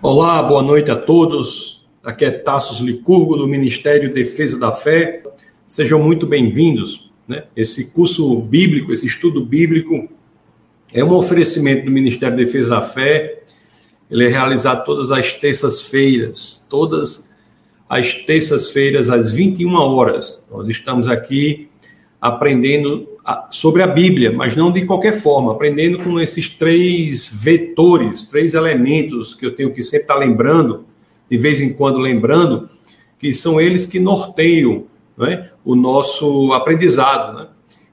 Olá, boa noite a todos. Aqui é Tassos Licurgo, do Ministério Defesa da Fé. Sejam muito bem-vindos. Né? Esse curso bíblico, esse estudo bíblico, é um oferecimento do Ministério Defesa da Fé. Ele é realizado todas as terças-feiras, todas as terças-feiras, às 21 horas. Nós estamos aqui aprendendo sobre a Bíblia, mas não de qualquer forma, aprendendo com esses três vetores, três elementos que eu tenho que sempre estar lembrando, de vez em quando lembrando, que são eles que norteiam né, o nosso aprendizado. Né?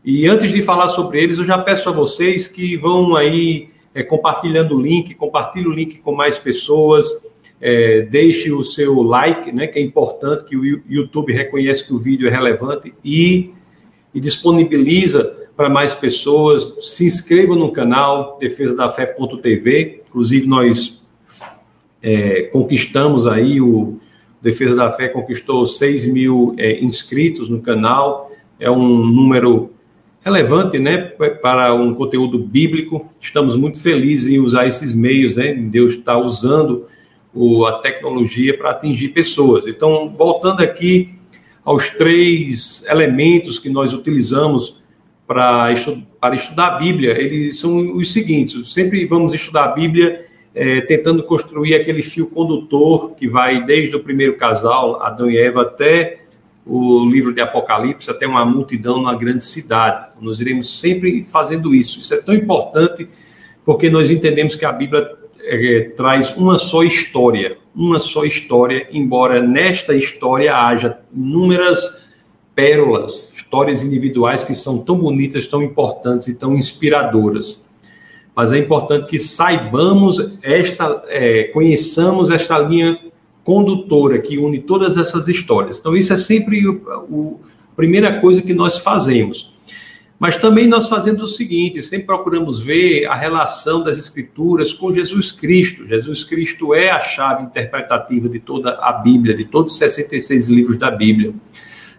E antes de falar sobre eles, eu já peço a vocês que vão aí é, compartilhando o link, compartilhe o link com mais pessoas, é, deixe o seu like, né, que é importante, que o YouTube reconhece que o vídeo é relevante e e disponibiliza para mais pessoas. Se inscrevam no canal Defesa da Fé.tv. Inclusive, nós é, conquistamos aí, o Defesa da Fé conquistou 6 mil é, inscritos no canal. É um número relevante, né, para um conteúdo bíblico. Estamos muito felizes em usar esses meios, né? Deus está usando o, a tecnologia para atingir pessoas. Então, voltando aqui aos três elementos que nós utilizamos para, estu para estudar a Bíblia, eles são os seguintes: sempre vamos estudar a Bíblia é, tentando construir aquele fio condutor que vai desde o primeiro casal, Adão e Eva, até o livro de Apocalipse, até uma multidão numa grande cidade. Nós iremos sempre fazendo isso. Isso é tão importante porque nós entendemos que a Bíblia é, traz uma só história, uma só história, embora nesta história haja inúmeras pérolas, histórias individuais que são tão bonitas, tão importantes e tão inspiradoras. Mas é importante que saibamos esta, é, conheçamos esta linha condutora que une todas essas histórias. Então, isso é sempre o, o, a primeira coisa que nós fazemos. Mas também nós fazemos o seguinte: sempre procuramos ver a relação das Escrituras com Jesus Cristo. Jesus Cristo é a chave interpretativa de toda a Bíblia, de todos os 66 livros da Bíblia.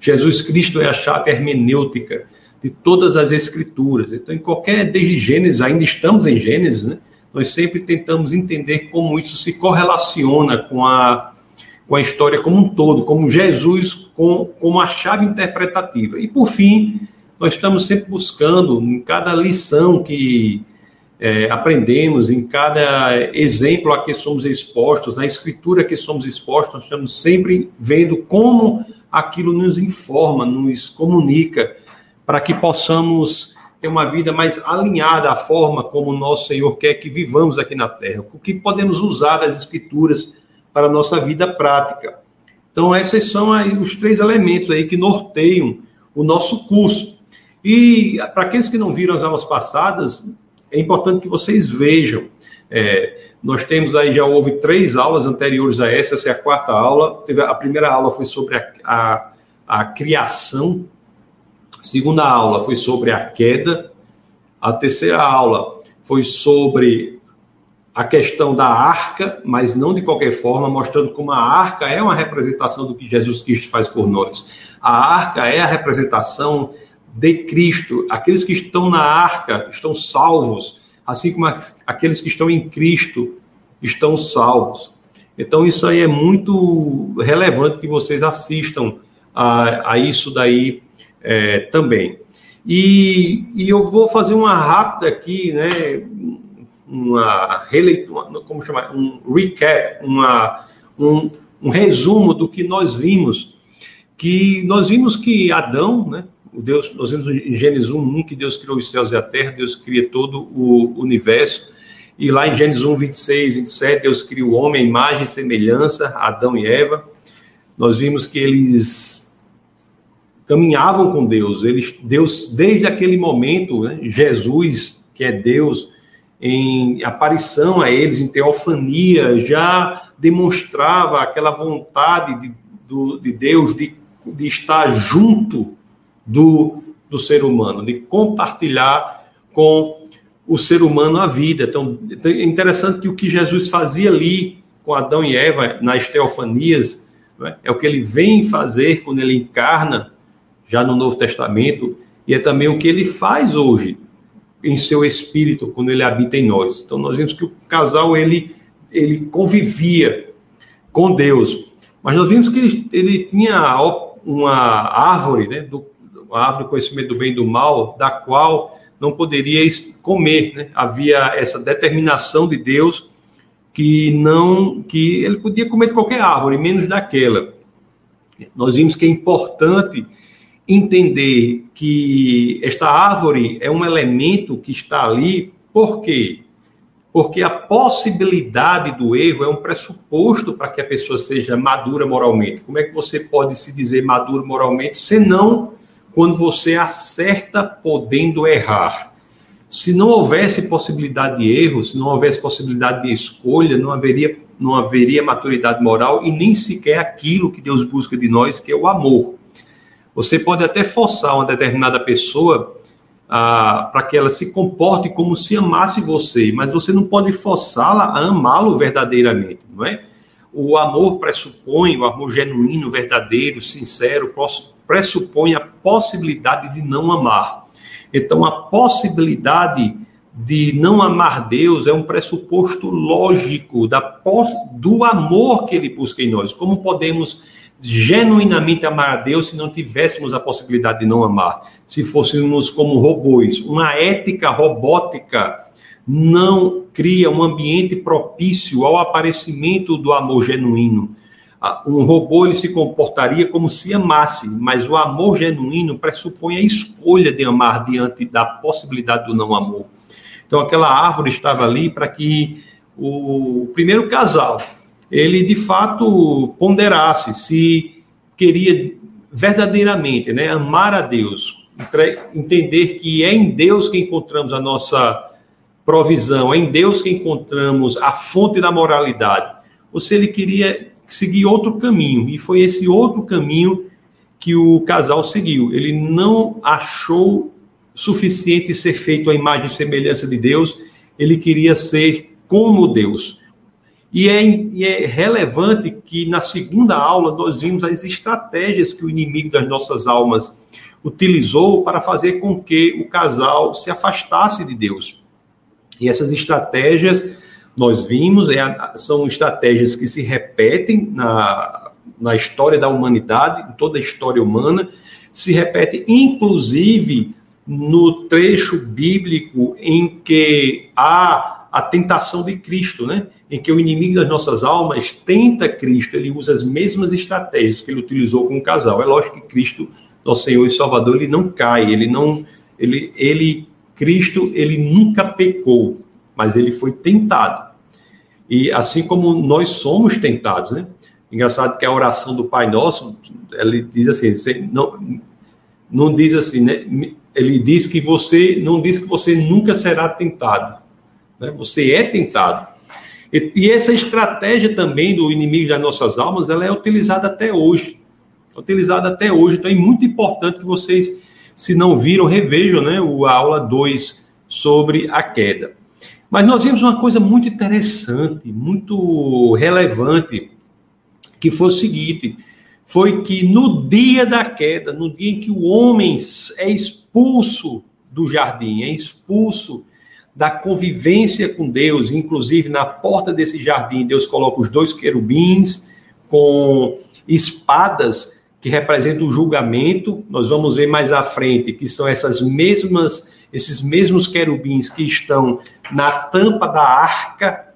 Jesus Cristo é a chave hermenêutica de todas as Escrituras. Então, em qualquer, desde Gênesis, ainda estamos em Gênesis, né? nós sempre tentamos entender como isso se correlaciona com a, com a história como um todo, como Jesus com, como a chave interpretativa. E, por fim, nós estamos sempre buscando, em cada lição que é, aprendemos, em cada exemplo a que somos expostos, na escritura que somos expostos, nós estamos sempre vendo como aquilo nos informa, nos comunica, para que possamos ter uma vida mais alinhada à forma como o nosso Senhor quer que vivamos aqui na Terra, o que podemos usar das escrituras para a nossa vida prática. Então, esses são os três elementos aí que norteiam o nosso curso. E para aqueles que não viram as aulas passadas, é importante que vocês vejam. É, nós temos aí, já houve três aulas anteriores a essa, essa é a quarta aula. A primeira aula foi sobre a, a, a criação, a segunda aula foi sobre a queda, a terceira aula foi sobre a questão da arca, mas não de qualquer forma, mostrando como a arca é uma representação do que Jesus Cristo faz por nós. A arca é a representação de Cristo. Aqueles que estão na arca estão salvos, assim como aqueles que estão em Cristo estão salvos. Então, isso aí é muito relevante que vocês assistam a, a isso daí é, também. E, e, eu vou fazer uma rápida aqui, né? Uma releitura, como chamar? Um recap, uma, um, um resumo do que nós vimos. Que nós vimos que Adão, né? O Deus, nós vemos em Gênesis 1, 1 que Deus criou os céus e a terra, Deus cria todo o universo. E lá em Gênesis 1, 26, 27, Deus cria o homem, imagem e semelhança, Adão e Eva. Nós vimos que eles caminhavam com Deus. Eles, Deus, desde aquele momento, né, Jesus, que é Deus, em aparição a eles, em teofania, já demonstrava aquela vontade de, do, de Deus de, de estar junto do, do ser humano, de compartilhar com o ser humano a vida. Então, é interessante que o que Jesus fazia ali com Adão e Eva nas teofanias é? é o que ele vem fazer quando ele encarna já no Novo Testamento e é também o que ele faz hoje em seu espírito quando ele habita em nós. Então nós vemos que o casal ele ele convivia com Deus. Mas nós vimos que ele, ele tinha uma árvore, né, do, uma árvore do conhecimento do bem e do mal, da qual não poderia comer, né? Havia essa determinação de Deus que não que ele podia comer de qualquer árvore, menos daquela. Nós vimos que é importante entender que esta árvore é um elemento que está ali, por quê? Porque a possibilidade do erro é um pressuposto para que a pessoa seja madura moralmente. Como é que você pode se dizer maduro moralmente, senão quando você acerta podendo errar? Se não houvesse possibilidade de erro, se não houvesse possibilidade de escolha, não haveria, não haveria maturidade moral e nem sequer aquilo que Deus busca de nós, que é o amor. Você pode até forçar uma determinada pessoa ah, para que ela se comporte como se amasse você, mas você não pode forçá-la a amá-lo verdadeiramente, não é? O amor pressupõe, o amor genuíno, verdadeiro, sincero, pressupõe a possibilidade de não amar. Então, a possibilidade de não amar Deus é um pressuposto lógico da, do amor que ele busca em nós. Como podemos genuinamente amar a Deus se não tivéssemos a possibilidade de não amar? Se fôssemos como robôs. Uma ética robótica não cria um ambiente propício ao aparecimento do amor genuíno um robô ele se comportaria como se amasse, mas o amor genuíno pressupõe a escolha de amar diante da possibilidade do não amor. Então aquela árvore estava ali para que o primeiro casal ele de fato ponderasse se queria verdadeiramente, né, amar a Deus, entender que é em Deus que encontramos a nossa provisão, é em Deus que encontramos a fonte da moralidade. Ou se ele queria seguir outro caminho. E foi esse outro caminho que o casal seguiu. Ele não achou suficiente ser feito a imagem e semelhança de Deus, ele queria ser como Deus. E é, e é, relevante que na segunda aula nós vimos as estratégias que o inimigo das nossas almas utilizou para fazer com que o casal se afastasse de Deus. E essas estratégias nós vimos, é, são estratégias que se repetem na, na história da humanidade, em toda a história humana, se repete inclusive no trecho bíblico em que há a tentação de Cristo, né? Em que o inimigo das nossas almas tenta Cristo, ele usa as mesmas estratégias que ele utilizou com o casal. É lógico que Cristo, nosso Senhor e Salvador, ele não cai, ele não ele ele Cristo, ele nunca pecou, mas ele foi tentado. E assim como nós somos tentados, né? Engraçado que a oração do Pai Nosso, ele diz assim, não, não diz assim, né? Ele diz que você, não diz que você nunca será tentado, né? Você é tentado. E, e essa estratégia também do inimigo das nossas almas, ela é utilizada até hoje. Utilizada até hoje. Então é muito importante que vocês, se não viram, revejam, né? O, aula 2 sobre a queda. Mas nós vimos uma coisa muito interessante, muito relevante, que foi o seguinte: foi que no dia da queda, no dia em que o homem é expulso do jardim, é expulso da convivência com Deus, inclusive na porta desse jardim, Deus coloca os dois querubins com espadas que representam o julgamento. Nós vamos ver mais à frente que são essas mesmas esses mesmos querubins que estão na tampa da arca,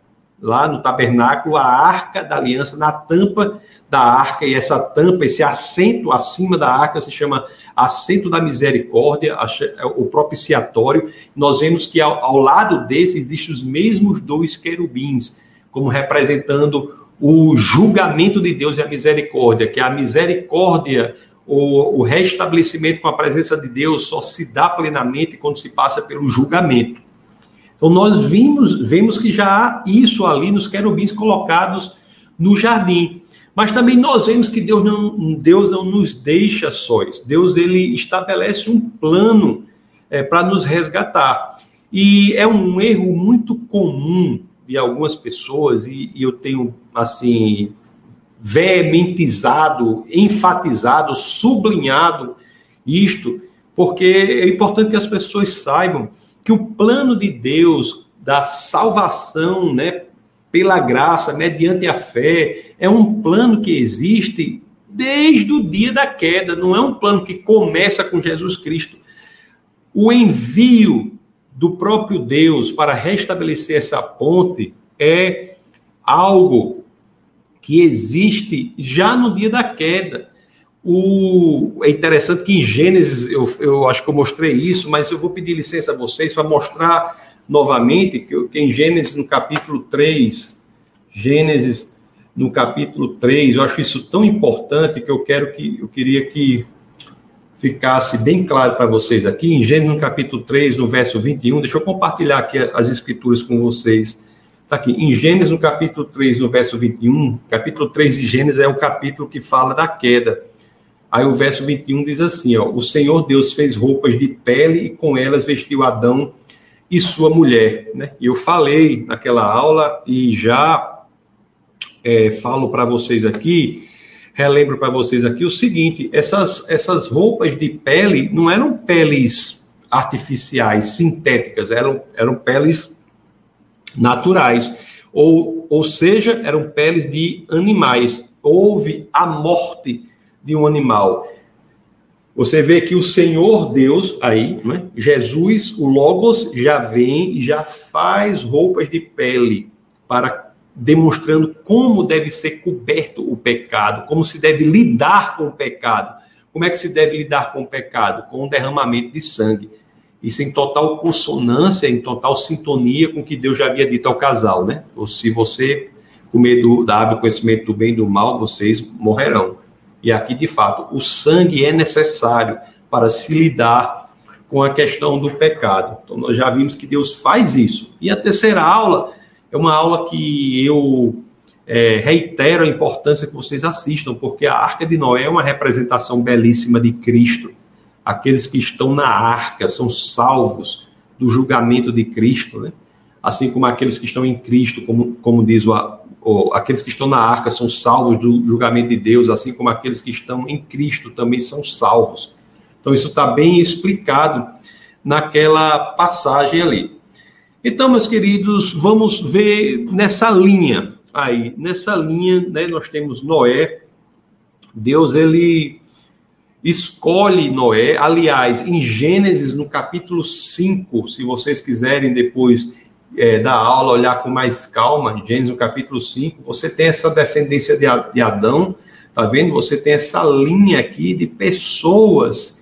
lá no tabernáculo, a arca da aliança na tampa da arca, e essa tampa, esse assento acima da arca se chama assento da misericórdia, é o propiciatório. Nós vemos que ao, ao lado desse existem os mesmos dois querubins, como representando o julgamento de Deus e a misericórdia, que a misericórdia o, o restabelecimento com a presença de Deus só se dá plenamente quando se passa pelo julgamento. Então nós vimos, vemos que já há isso ali nos querubins colocados no jardim. Mas também nós vemos que Deus não, Deus não nos deixa sós. Deus ele estabelece um plano é, para nos resgatar. E é um erro muito comum de algumas pessoas, e, e eu tenho assim veementizado, enfatizado, sublinhado isto, porque é importante que as pessoas saibam que o plano de Deus da salvação, né, pela graça, mediante a fé. É um plano que existe desde o dia da queda, não é um plano que começa com Jesus Cristo. O envio do próprio Deus para restabelecer essa ponte é algo que existe já no dia da queda. O, é interessante que em Gênesis, eu, eu acho que eu mostrei isso, mas eu vou pedir licença a vocês para mostrar novamente que, que em Gênesis, no capítulo 3, Gênesis, no capítulo 3, eu acho isso tão importante que eu quero que eu queria que ficasse bem claro para vocês aqui, em Gênesis, no capítulo 3, no verso 21, deixa eu compartilhar aqui as escrituras com vocês. Está aqui, em Gênesis, no capítulo 3, no verso 21, capítulo 3 de Gênesis é o capítulo que fala da queda. Aí o verso 21 diz assim: ó, O Senhor Deus fez roupas de pele e com elas vestiu Adão e sua mulher. Né? Eu falei naquela aula e já é, falo para vocês aqui, relembro para vocês aqui o seguinte: essas, essas roupas de pele não eram peles artificiais, sintéticas, eram, eram peles naturais. Ou, ou seja, eram peles de animais. Houve a morte de um animal. Você vê que o Senhor Deus, aí, né? Jesus, o Logos, já vem e já faz roupas de pele para demonstrando como deve ser coberto o pecado, como se deve lidar com o pecado. Como é que se deve lidar com o pecado? Com o derramamento de sangue. Isso em total consonância, em total sintonia com o que Deus já havia dito ao casal, né? Ou se você comer do, da árvore conhecimento do bem e do mal, vocês morrerão. E aqui, de fato, o sangue é necessário para se lidar com a questão do pecado. Então, nós já vimos que Deus faz isso. E a terceira aula é uma aula que eu é, reitero a importância que vocês assistam, porque a Arca de Noé é uma representação belíssima de Cristo. Aqueles que estão na arca são salvos do julgamento de Cristo, né? assim como aqueles que estão em Cristo, como, como diz o, ou aqueles que estão na arca são salvos do julgamento de Deus, assim como aqueles que estão em Cristo também são salvos. Então, isso está bem explicado naquela passagem ali. Então, meus queridos, vamos ver nessa linha aí. Nessa linha, né, nós temos Noé. Deus, ele escolhe Noé. Aliás, em Gênesis, no capítulo 5, se vocês quiserem depois é, da aula olhar com mais calma, Gênesis no capítulo 5, você tem essa descendência de, Adão, tá vendo? Você tem essa linha aqui de pessoas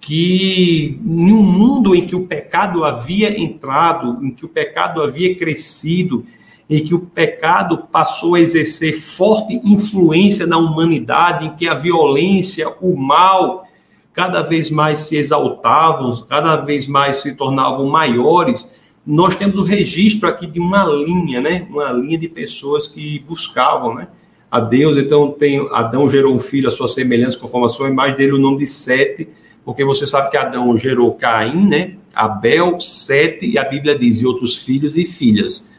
que, em um mundo em que o pecado havia entrado, em que o pecado havia crescido, em que o pecado passou a exercer forte influência na humanidade, em que a violência, o mal, cada vez mais se exaltavam, cada vez mais se tornavam maiores nós temos o registro aqui de uma linha, né? Uma linha de pessoas que buscavam, né? A Deus, então tem Adão gerou um filho à sua semelhança, conforme a sua imagem dele, o nome de Sete, porque você sabe que Adão gerou Caim, né? Abel, Sete, e a Bíblia diz, e outros filhos e filhas.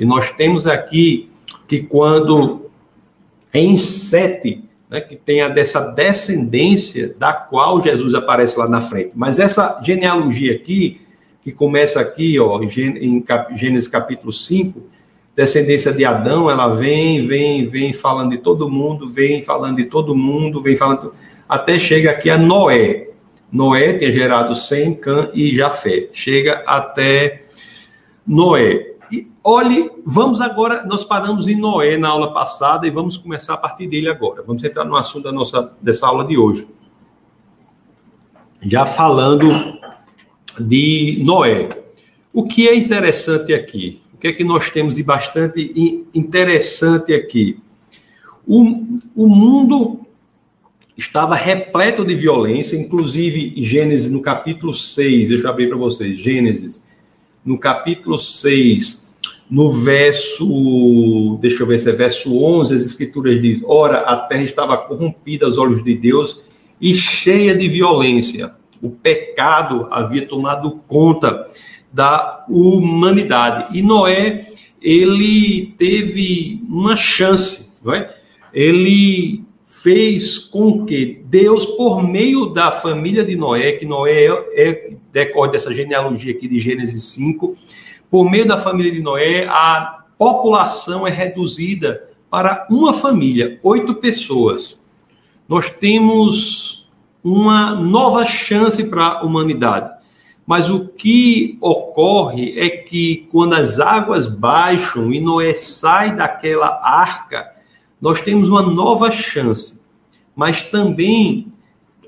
E nós temos aqui que quando em Sete, né, que tem a dessa descendência da qual Jesus aparece lá na frente. Mas essa genealogia aqui, que começa aqui, ó, em Gênesis capítulo 5, descendência de Adão, ela vem, vem, vem falando de todo mundo, vem falando de todo mundo, vem falando, até chega aqui a Noé. Noé tinha gerado Sem, Cã e Jafé. Chega até Noé. Olhe, vamos agora, nós paramos em Noé na aula passada e vamos começar a partir dele agora. Vamos entrar no assunto da nossa, dessa aula de hoje. Já falando de Noé. O que é interessante aqui? O que é que nós temos de bastante interessante aqui? O, o mundo estava repleto de violência, inclusive Gênesis no capítulo 6, deixa eu abrir para vocês, Gênesis no capítulo 6, no verso, deixa eu ver se é verso 11, as escrituras dizem, ora, a terra estava corrompida aos olhos de Deus e cheia de violência o pecado havia tomado conta da humanidade. E Noé, ele teve uma chance, não é? Ele fez com que Deus, por meio da família de Noé, que Noé é, é decorre dessa genealogia aqui de Gênesis 5, por meio da família de Noé, a, população é reduzida para uma família, oito pessoas. Nós temos uma nova chance para a humanidade. Mas o que ocorre é que quando as águas baixam e Noé sai daquela arca, nós temos uma nova chance. Mas também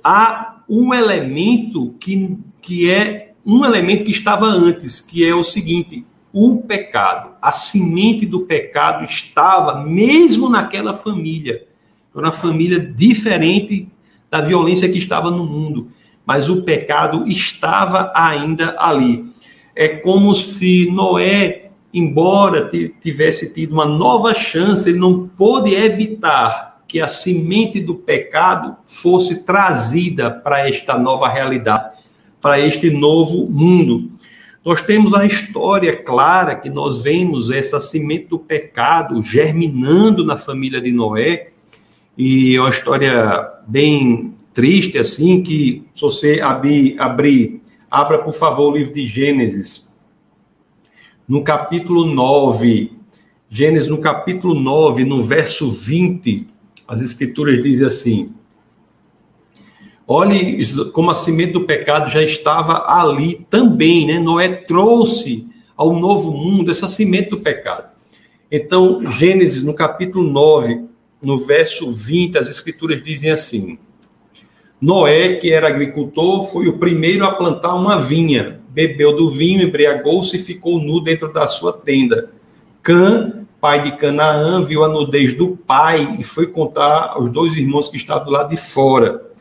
há um elemento que, que é um elemento que estava antes, que é o seguinte: o pecado, a semente do pecado estava mesmo naquela família. Era uma família diferente da violência que estava no mundo mas o pecado estava ainda ali. É como se Noé, embora tivesse tido uma nova chance, ele não pôde evitar que a semente do pecado fosse trazida para esta nova realidade, para este novo mundo. Nós temos a história clara que nós vemos essa semente do pecado germinando na família de Noé, e é uma história bem triste assim que se você abrir, abrir abra por favor o livro de Gênesis no capítulo 9 Gênesis no capítulo 9 no verso 20 as escrituras dizem assim Olhe como a semente do pecado já estava ali também, né? Noé trouxe ao novo mundo essa semente do pecado. Então, Gênesis, no capítulo 9, no verso 20, as escrituras dizem assim: Noé, que era agricultor, foi o primeiro a plantar uma vinha, bebeu do vinho, embriagou-se e ficou nu dentro da sua tenda. Cã, pai de Canaã, viu a nudez do pai e foi contar aos dois irmãos que estavam do lado de fora.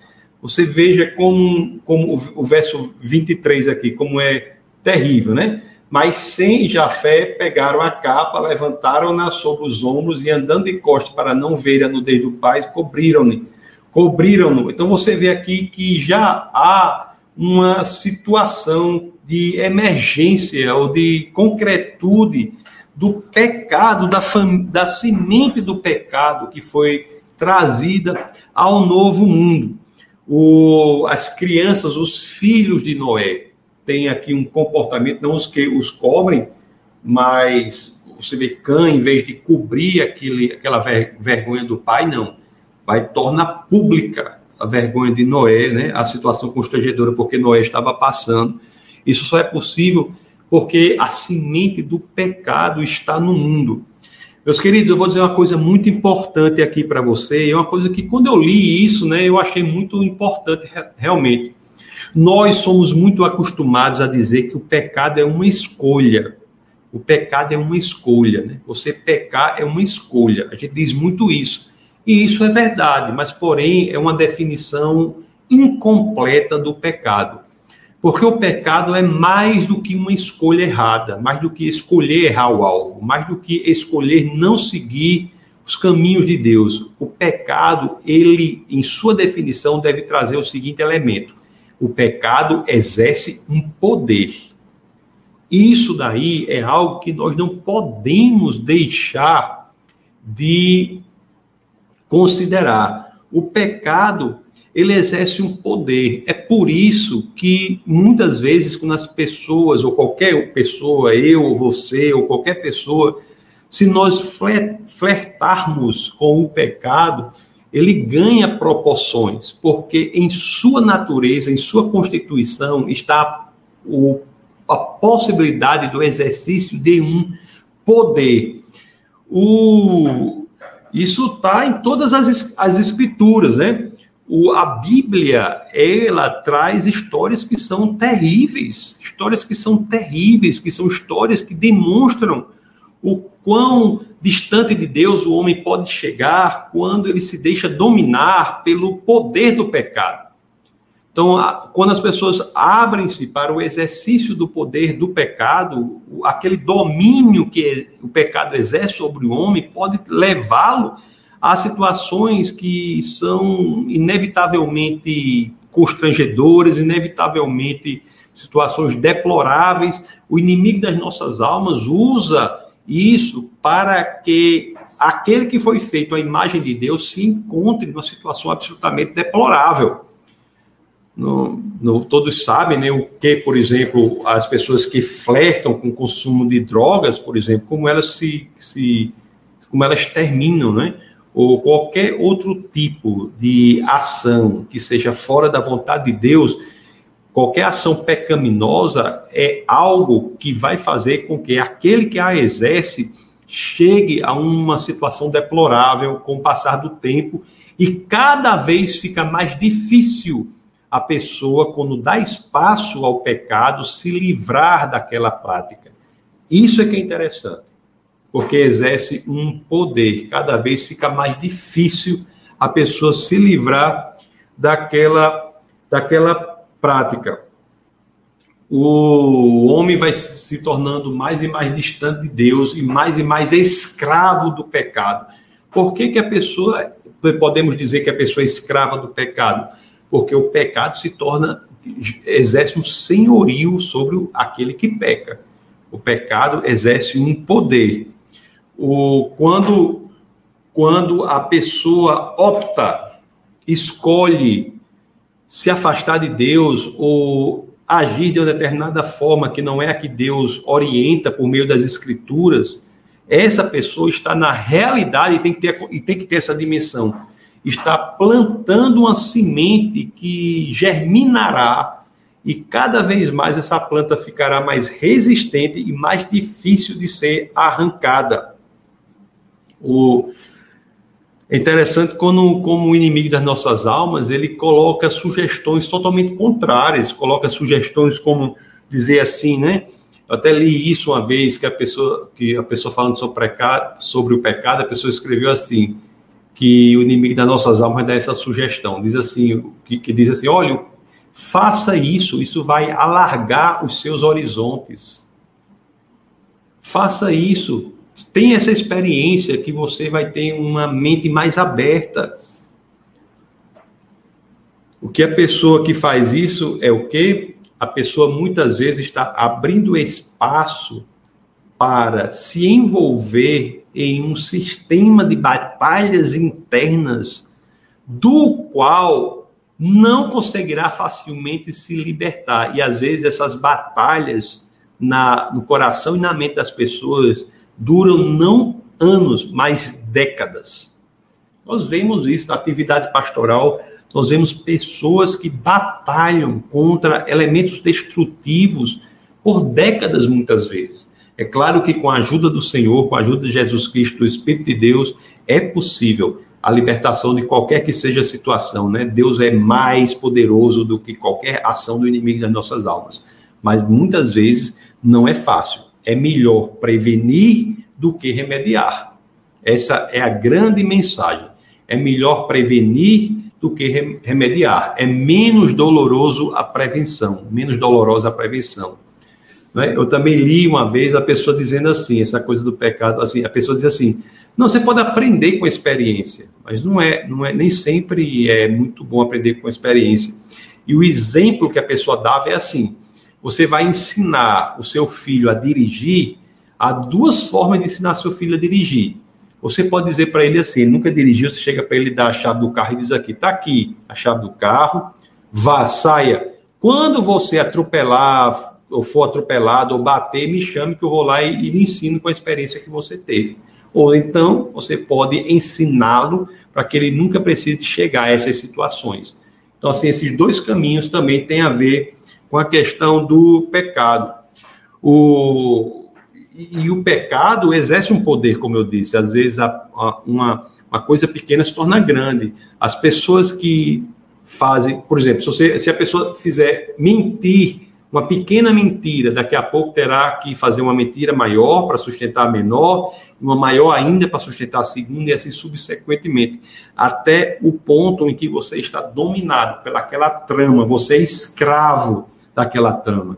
Você veja como, como o verso 23 aqui, como é terrível, né? Mas sem Jafé pegaram a capa, levantaram-na sobre os ombros e andando de costas para não ver a nudez do pai, cobriram-ne cobriram-no. Então você vê aqui que já há uma situação de emergência ou de concretude do pecado, da, fam... da semente do pecado que foi trazida ao novo mundo. O... As crianças, os filhos de Noé, têm aqui um comportamento, não os que os cobrem, mas você vê Cã, em vez de cobrir aquele, aquela ver... vergonha do pai, não vai tornar pública a vergonha de Noé, né? A situação constrangedora porque Noé estava passando. Isso só é possível porque a semente do pecado está no mundo. Meus queridos, eu vou dizer uma coisa muito importante aqui para você, é uma coisa que quando eu li isso, né, eu achei muito importante realmente. Nós somos muito acostumados a dizer que o pecado é uma escolha. O pecado é uma escolha, né? Você pecar é uma escolha. A gente diz muito isso. E isso é verdade, mas porém é uma definição incompleta do pecado. Porque o pecado é mais do que uma escolha errada, mais do que escolher errar o alvo, mais do que escolher não seguir os caminhos de Deus. O pecado, ele, em sua definição, deve trazer o seguinte elemento: o pecado exerce um poder. Isso daí é algo que nós não podemos deixar de considerar. O pecado, ele exerce um poder. É por isso que muitas vezes quando as pessoas ou qualquer pessoa, eu ou você ou qualquer pessoa, se nós flertarmos com o pecado, ele ganha proporções, porque em sua natureza, em sua constituição está o, a possibilidade do exercício de um poder. O, isso está em todas as, as escrituras, né? O, a Bíblia, ela traz histórias que são terríveis, histórias que são terríveis, que são histórias que demonstram o quão distante de Deus o homem pode chegar quando ele se deixa dominar pelo poder do pecado. Então, quando as pessoas abrem-se para o exercício do poder do pecado, aquele domínio que o pecado exerce sobre o homem pode levá-lo a situações que são inevitavelmente constrangedoras, inevitavelmente situações deploráveis. O inimigo das nossas almas usa isso para que aquele que foi feito à imagem de Deus se encontre numa situação absolutamente deplorável. no, no, todos sabem né, o que, por exemplo, as pessoas que flertam com o consumo de drogas, por exemplo, como elas se, se como elas terminam, né? Ou qualquer outro tipo de ação que seja fora da vontade de Deus, qualquer ação pecaminosa é algo que vai fazer com que aquele que a exerce chegue a uma situação deplorável com o passar do tempo e cada vez fica mais difícil a pessoa, quando dá espaço ao pecado, se livrar daquela prática. Isso é que é interessante, porque exerce um poder. Cada vez fica mais difícil a pessoa se livrar daquela, daquela prática. O homem vai se tornando mais e mais distante de Deus e mais e mais escravo do pecado. Por que, que a pessoa, podemos dizer que a pessoa é escrava do pecado? porque o pecado se torna, exerce um senhorio sobre aquele que peca. O pecado exerce um poder. O, quando, quando a pessoa opta, escolhe se afastar de Deus ou agir de uma determinada forma que não é a que Deus orienta por meio das escrituras, essa pessoa está na realidade e tem que ter, e tem que ter essa dimensão está plantando uma semente que germinará e cada vez mais essa planta ficará mais resistente e mais difícil de ser arrancada. O é interessante quando, como o inimigo das nossas almas, ele coloca sugestões totalmente contrárias, coloca sugestões como dizer assim, né? Eu até li isso uma vez que a pessoa que a pessoa falando sobre, pecado, sobre o pecado, a pessoa escreveu assim: que o inimigo das nossas almas dá essa sugestão. Diz assim, que, que diz assim, olha, faça isso, isso vai alargar os seus horizontes. Faça isso, tenha essa experiência que você vai ter uma mente mais aberta. O que a pessoa que faz isso é o que? A pessoa muitas vezes está abrindo espaço para se envolver em um sistema de batalhas internas do qual não conseguirá facilmente se libertar. E às vezes essas batalhas na, no coração e na mente das pessoas duram não anos, mas décadas. Nós vemos isso na atividade pastoral, nós vemos pessoas que batalham contra elementos destrutivos por décadas, muitas vezes. É claro que com a ajuda do Senhor, com a ajuda de Jesus Cristo, do Espírito de Deus, é possível a libertação de qualquer que seja a situação, né? Deus é mais poderoso do que qualquer ação do inimigo das nossas almas. Mas muitas vezes não é fácil. É melhor prevenir do que remediar. Essa é a grande mensagem. É melhor prevenir do que remediar. É menos doloroso a prevenção, menos dolorosa a prevenção. Né? Eu também li uma vez a pessoa dizendo assim, essa coisa do pecado, assim, a pessoa diz assim, não, você pode aprender com a experiência, mas não é, não é, nem sempre é muito bom aprender com a experiência. E o exemplo que a pessoa dava é assim: você vai ensinar o seu filho a dirigir, há duas formas de ensinar seu filho a dirigir. Você pode dizer para ele assim, ele nunca dirigiu, você chega para ele dar a chave do carro e diz aqui, tá aqui a chave do carro, vá, saia. Quando você atropelar, ou for atropelado ou bater, me chame que eu vou lá e, e lhe ensino com a experiência que você teve. Ou então você pode ensiná-lo para que ele nunca precise chegar a essas situações. Então, assim, esses dois caminhos também têm a ver com a questão do pecado. O, e, o pecado exerce um poder, como eu disse. Às vezes, a, a, uma, uma coisa pequena se torna grande. As pessoas que fazem, por exemplo, se, você, se a pessoa fizer mentir uma pequena mentira, daqui a pouco terá que fazer uma mentira maior para sustentar a menor, uma maior ainda para sustentar a segunda e assim subsequentemente, até o ponto em que você está dominado pelaquela trama, você é escravo daquela trama,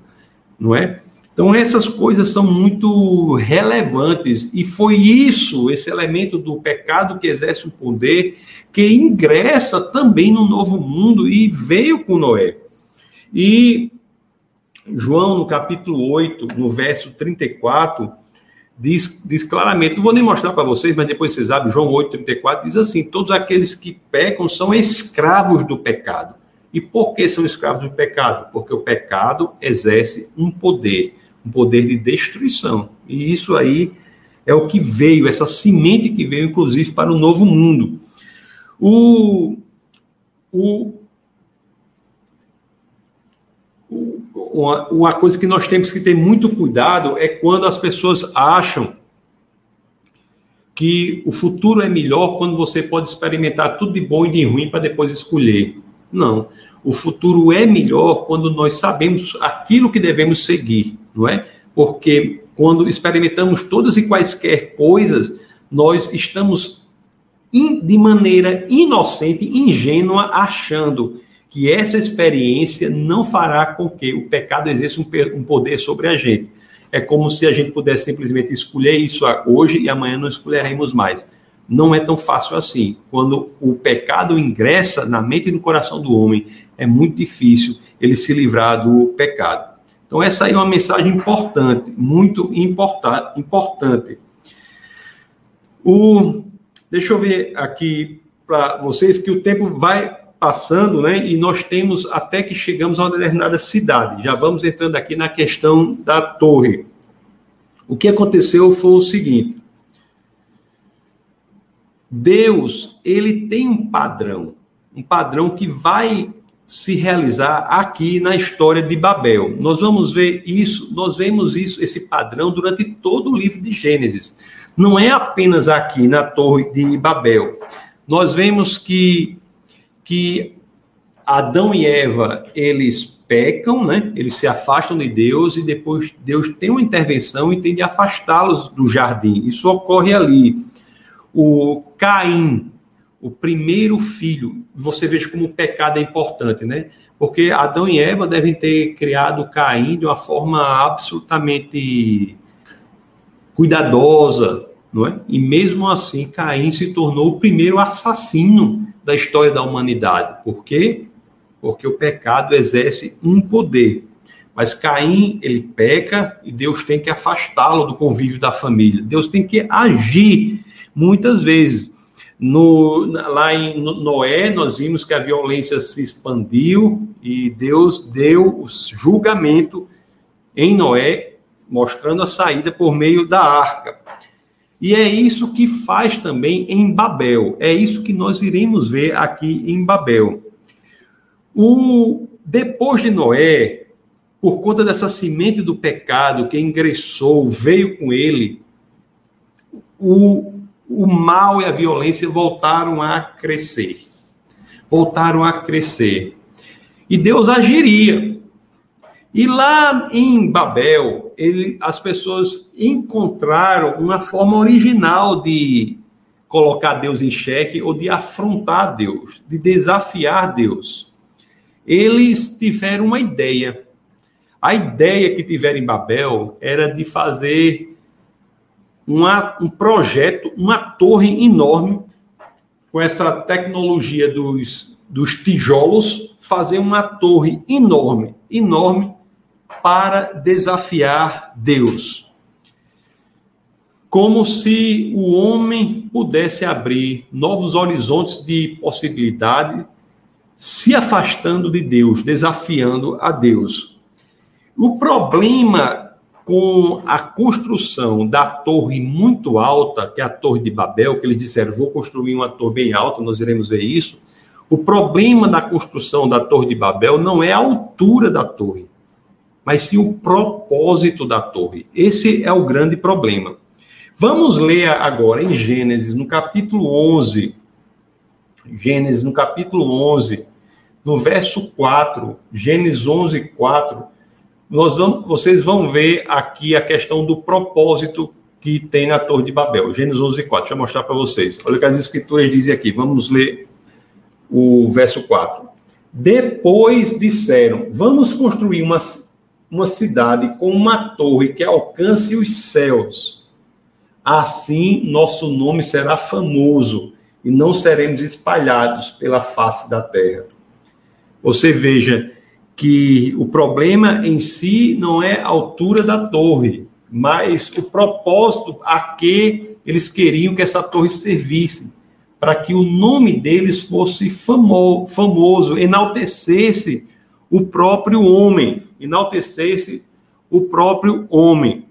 não é? Então essas coisas são muito relevantes e foi isso, esse elemento do pecado que exerce o poder, que ingressa também no novo mundo e veio com Noé. E João, no capítulo 8, no verso 34, diz, diz claramente, não vou nem mostrar para vocês, mas depois vocês abrem, João 8, 34, diz assim: Todos aqueles que pecam são escravos do pecado. E por que são escravos do pecado? Porque o pecado exerce um poder, um poder de destruição. E isso aí é o que veio, essa semente que veio, inclusive, para o novo mundo. O, o, uma, uma coisa que nós temos que ter muito cuidado é quando as pessoas acham que o futuro é melhor quando você pode experimentar tudo de bom e de ruim para depois escolher. Não. O futuro é melhor quando nós sabemos aquilo que devemos seguir, não é? Porque quando experimentamos todas e quaisquer coisas, nós estamos de maneira inocente, ingênua, achando que essa experiência não fará com que o pecado exerça um, um poder sobre a gente. É como se a gente pudesse simplesmente escolher isso hoje e amanhã não escolheremos mais. Não é tão fácil assim. Quando o pecado ingressa na mente e no coração do homem, é muito difícil ele se livrar do pecado. Então, essa aí é uma mensagem importante, muito importante. O, deixa eu ver aqui para vocês que o tempo vai passando, né? E nós temos até que chegamos a uma determinada cidade. Já vamos entrando aqui na questão da torre. O que aconteceu foi o seguinte: Deus, ele tem um padrão, um padrão que vai se realizar aqui na história de Babel. Nós vamos ver isso, nós vemos isso, esse padrão durante todo o livro de Gênesis. Não é apenas aqui na Torre de Babel. Nós vemos que que Adão e Eva, eles pecam, né? Eles se afastam de Deus e depois Deus tem uma intervenção e tem de afastá-los do jardim. Isso ocorre ali. O Caim, o primeiro filho, você veja como o pecado é importante, né? Porque Adão e Eva devem ter criado Caim de uma forma absolutamente cuidadosa, não é? E mesmo assim, Caim se tornou o primeiro assassino da história da humanidade. Por quê? Porque o pecado exerce um poder. Mas Caim, ele peca e Deus tem que afastá-lo do convívio da família. Deus tem que agir muitas vezes. No, lá em Noé, nós vimos que a violência se expandiu e Deus deu o julgamento em Noé, mostrando a saída por meio da arca. E é isso que faz também em Babel. É isso que nós iremos ver aqui em Babel. O depois de Noé, por conta dessa semente do pecado que ingressou, veio com ele, o, o mal e a violência voltaram a crescer. Voltaram a crescer. E Deus agiria. E lá em Babel, ele, as pessoas encontraram uma forma original de colocar Deus em xeque ou de afrontar Deus, de desafiar Deus. Eles tiveram uma ideia. A ideia que tiveram em Babel era de fazer uma, um projeto, uma torre enorme, com essa tecnologia dos, dos tijolos, fazer uma torre enorme, enorme, para desafiar Deus. Como se o homem pudesse abrir novos horizontes de possibilidade, se afastando de Deus, desafiando a Deus. O problema com a construção da torre muito alta, que é a Torre de Babel, que eles disseram, vou construir uma torre bem alta, nós iremos ver isso. O problema da construção da Torre de Babel não é a altura da torre, mas sim o propósito da torre. Esse é o grande problema. Vamos ler agora em Gênesis, no capítulo 11. Gênesis, no capítulo 11, no verso 4, Gênesis 11, 4, nós vamos, vocês vão ver aqui a questão do propósito que tem na Torre de Babel. Gênesis 11, 4. Deixa eu mostrar para vocês. Olha o que as escrituras dizem aqui. Vamos ler o verso 4. Depois disseram: Vamos construir uma uma cidade com uma torre que alcance os céus. Assim, nosso nome será famoso e não seremos espalhados pela face da terra. Você veja que o problema em si não é a altura da torre, mas o propósito a que eles queriam que essa torre servisse para que o nome deles fosse famo, famoso, enaltecesse o próprio homem, enaltecesse o próprio homem.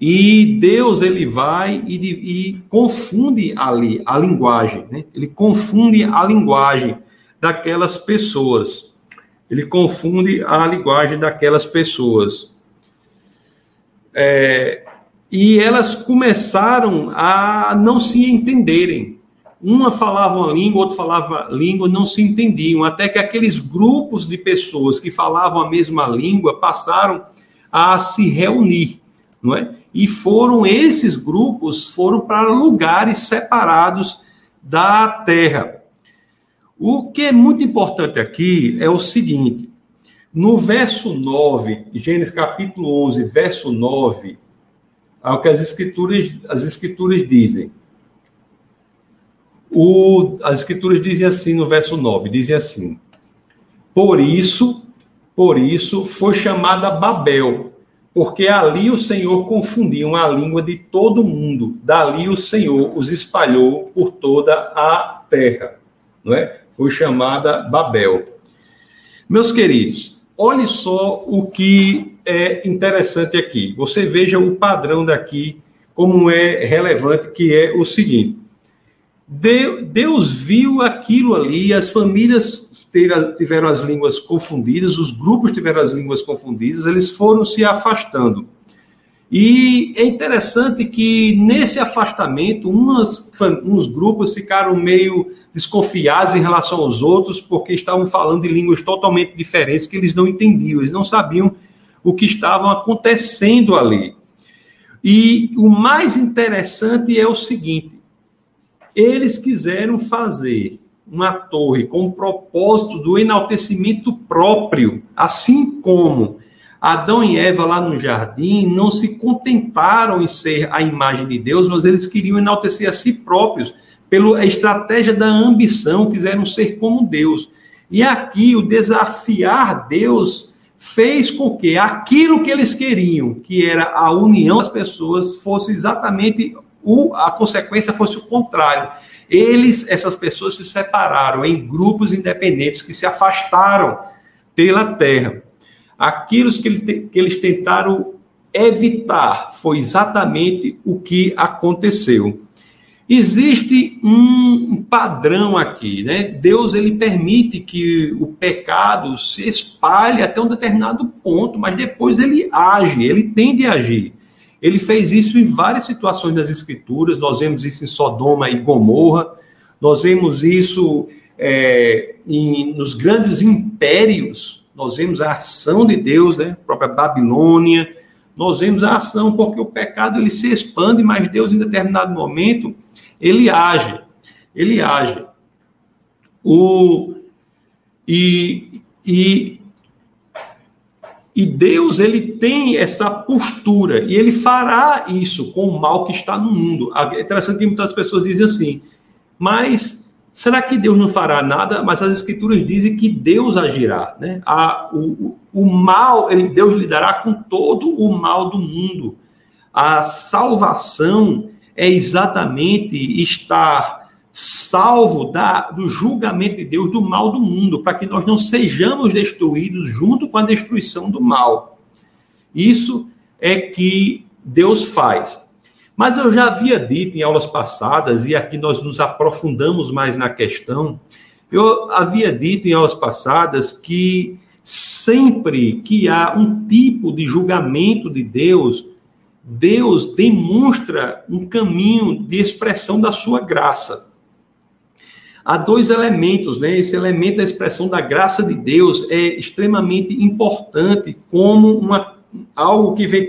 E Deus ele vai e, e confunde ali a linguagem, né? ele confunde a linguagem daquelas pessoas. Ele confunde a linguagem daquelas pessoas. É, e elas começaram a não se entenderem. Uma falava uma língua, outra falava língua, não se entendiam, até que aqueles grupos de pessoas que falavam a mesma língua passaram a se reunir, não é? E foram esses grupos foram para lugares separados da terra. O que é muito importante aqui é o seguinte: no verso 9, Gênesis capítulo 11, verso 9, ao que as escrituras, as escrituras dizem. O, as escrituras dizem assim no verso 9, dizem assim: Por isso, por isso foi chamada Babel, porque ali o Senhor confundiu a língua de todo mundo. Dali o Senhor os espalhou por toda a terra, não é? Foi chamada Babel. Meus queridos, olhe só o que é interessante aqui. Você veja o padrão daqui, como é relevante, que é o seguinte. Deus viu aquilo ali, as famílias tiveram as línguas confundidas, os grupos tiveram as línguas confundidas, eles foram se afastando. E é interessante que nesse afastamento, umas, uns grupos ficaram meio desconfiados em relação aos outros, porque estavam falando de línguas totalmente diferentes que eles não entendiam, eles não sabiam o que estava acontecendo ali. E o mais interessante é o seguinte: eles quiseram fazer uma torre com o propósito do enaltecimento próprio, assim como Adão e Eva lá no jardim não se contentaram em ser a imagem de Deus, mas eles queriam enaltecer a si próprios pela estratégia da ambição, quiseram ser como Deus. E aqui o desafiar Deus fez com que aquilo que eles queriam, que era a união das pessoas, fosse exatamente o, a consequência fosse o contrário. Eles, essas pessoas, se separaram em grupos independentes que se afastaram pela terra. Aquilo que, ele, que eles tentaram evitar foi exatamente o que aconteceu. Existe um padrão aqui, né? Deus ele permite que o pecado se espalhe até um determinado ponto, mas depois ele age, ele tende a agir. Ele fez isso em várias situações das Escrituras, nós vemos isso em Sodoma e Gomorra, nós vemos isso é, em, nos grandes impérios, nós vemos a ação de Deus, né? A própria Babilônia, nós vemos a ação porque o pecado ele se expande, mas Deus em determinado momento ele age, ele age. O, e, e, e Deus, ele tem essa postura, e ele fará isso com o mal que está no mundo. É interessante que muitas pessoas dizem assim, mas será que Deus não fará nada? Mas as escrituras dizem que Deus agirá, né? A, o, o mal, ele, Deus lidará com todo o mal do mundo. A salvação é exatamente estar salvo da, do julgamento de Deus do mal do mundo, para que nós não sejamos destruídos junto com a destruição do mal. Isso é que Deus faz. Mas eu já havia dito em aulas passadas, e aqui nós nos aprofundamos mais na questão, eu havia dito em aulas passadas que sempre que há um tipo de julgamento de Deus, Deus demonstra um caminho de expressão da sua graça. Há dois elementos, né? Esse elemento da expressão da graça de Deus é extremamente importante como uma, algo que vem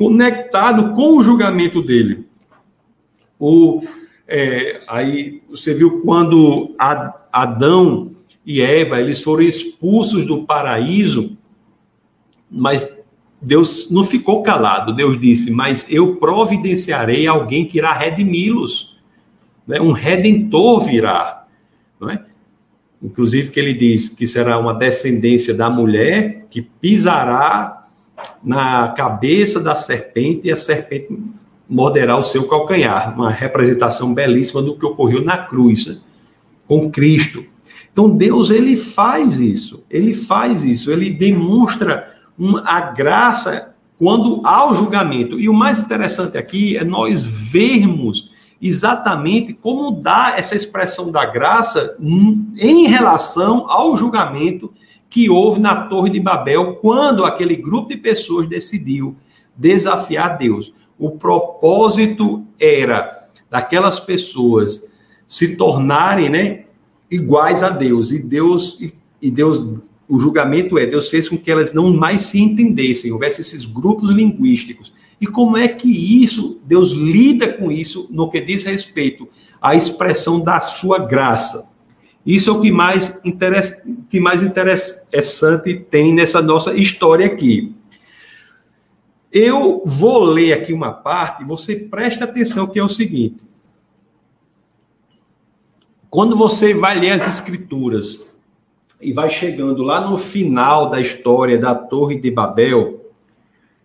conectado com o julgamento dele. O, é, aí você viu quando Adão e Eva eles foram expulsos do paraíso, mas Deus não ficou calado. Deus disse: Mas eu providenciarei alguém que irá redimi-los. Né? Um redentor virá. Não é? Inclusive, que ele diz que será uma descendência da mulher que pisará na cabeça da serpente e a serpente morderá o seu calcanhar. Uma representação belíssima do que ocorreu na cruz, né? com Cristo. Então Deus ele faz isso, ele faz isso, ele demonstra a graça quando há o julgamento. E o mais interessante aqui é nós vermos exatamente como dá essa expressão da graça em relação ao julgamento que houve na Torre de Babel quando aquele grupo de pessoas decidiu desafiar Deus. O propósito era daquelas pessoas se tornarem, né, iguais a Deus. E Deus e Deus o julgamento é Deus fez com que elas não mais se entendessem, houvesse esses grupos linguísticos. E como é que isso Deus lida com isso no que diz respeito à expressão da sua graça? Isso é o que mais, interessa, que mais interessante tem nessa nossa história aqui. Eu vou ler aqui uma parte, você presta atenção que é o seguinte. Quando você vai ler as escrituras e vai chegando lá no final da história da Torre de Babel,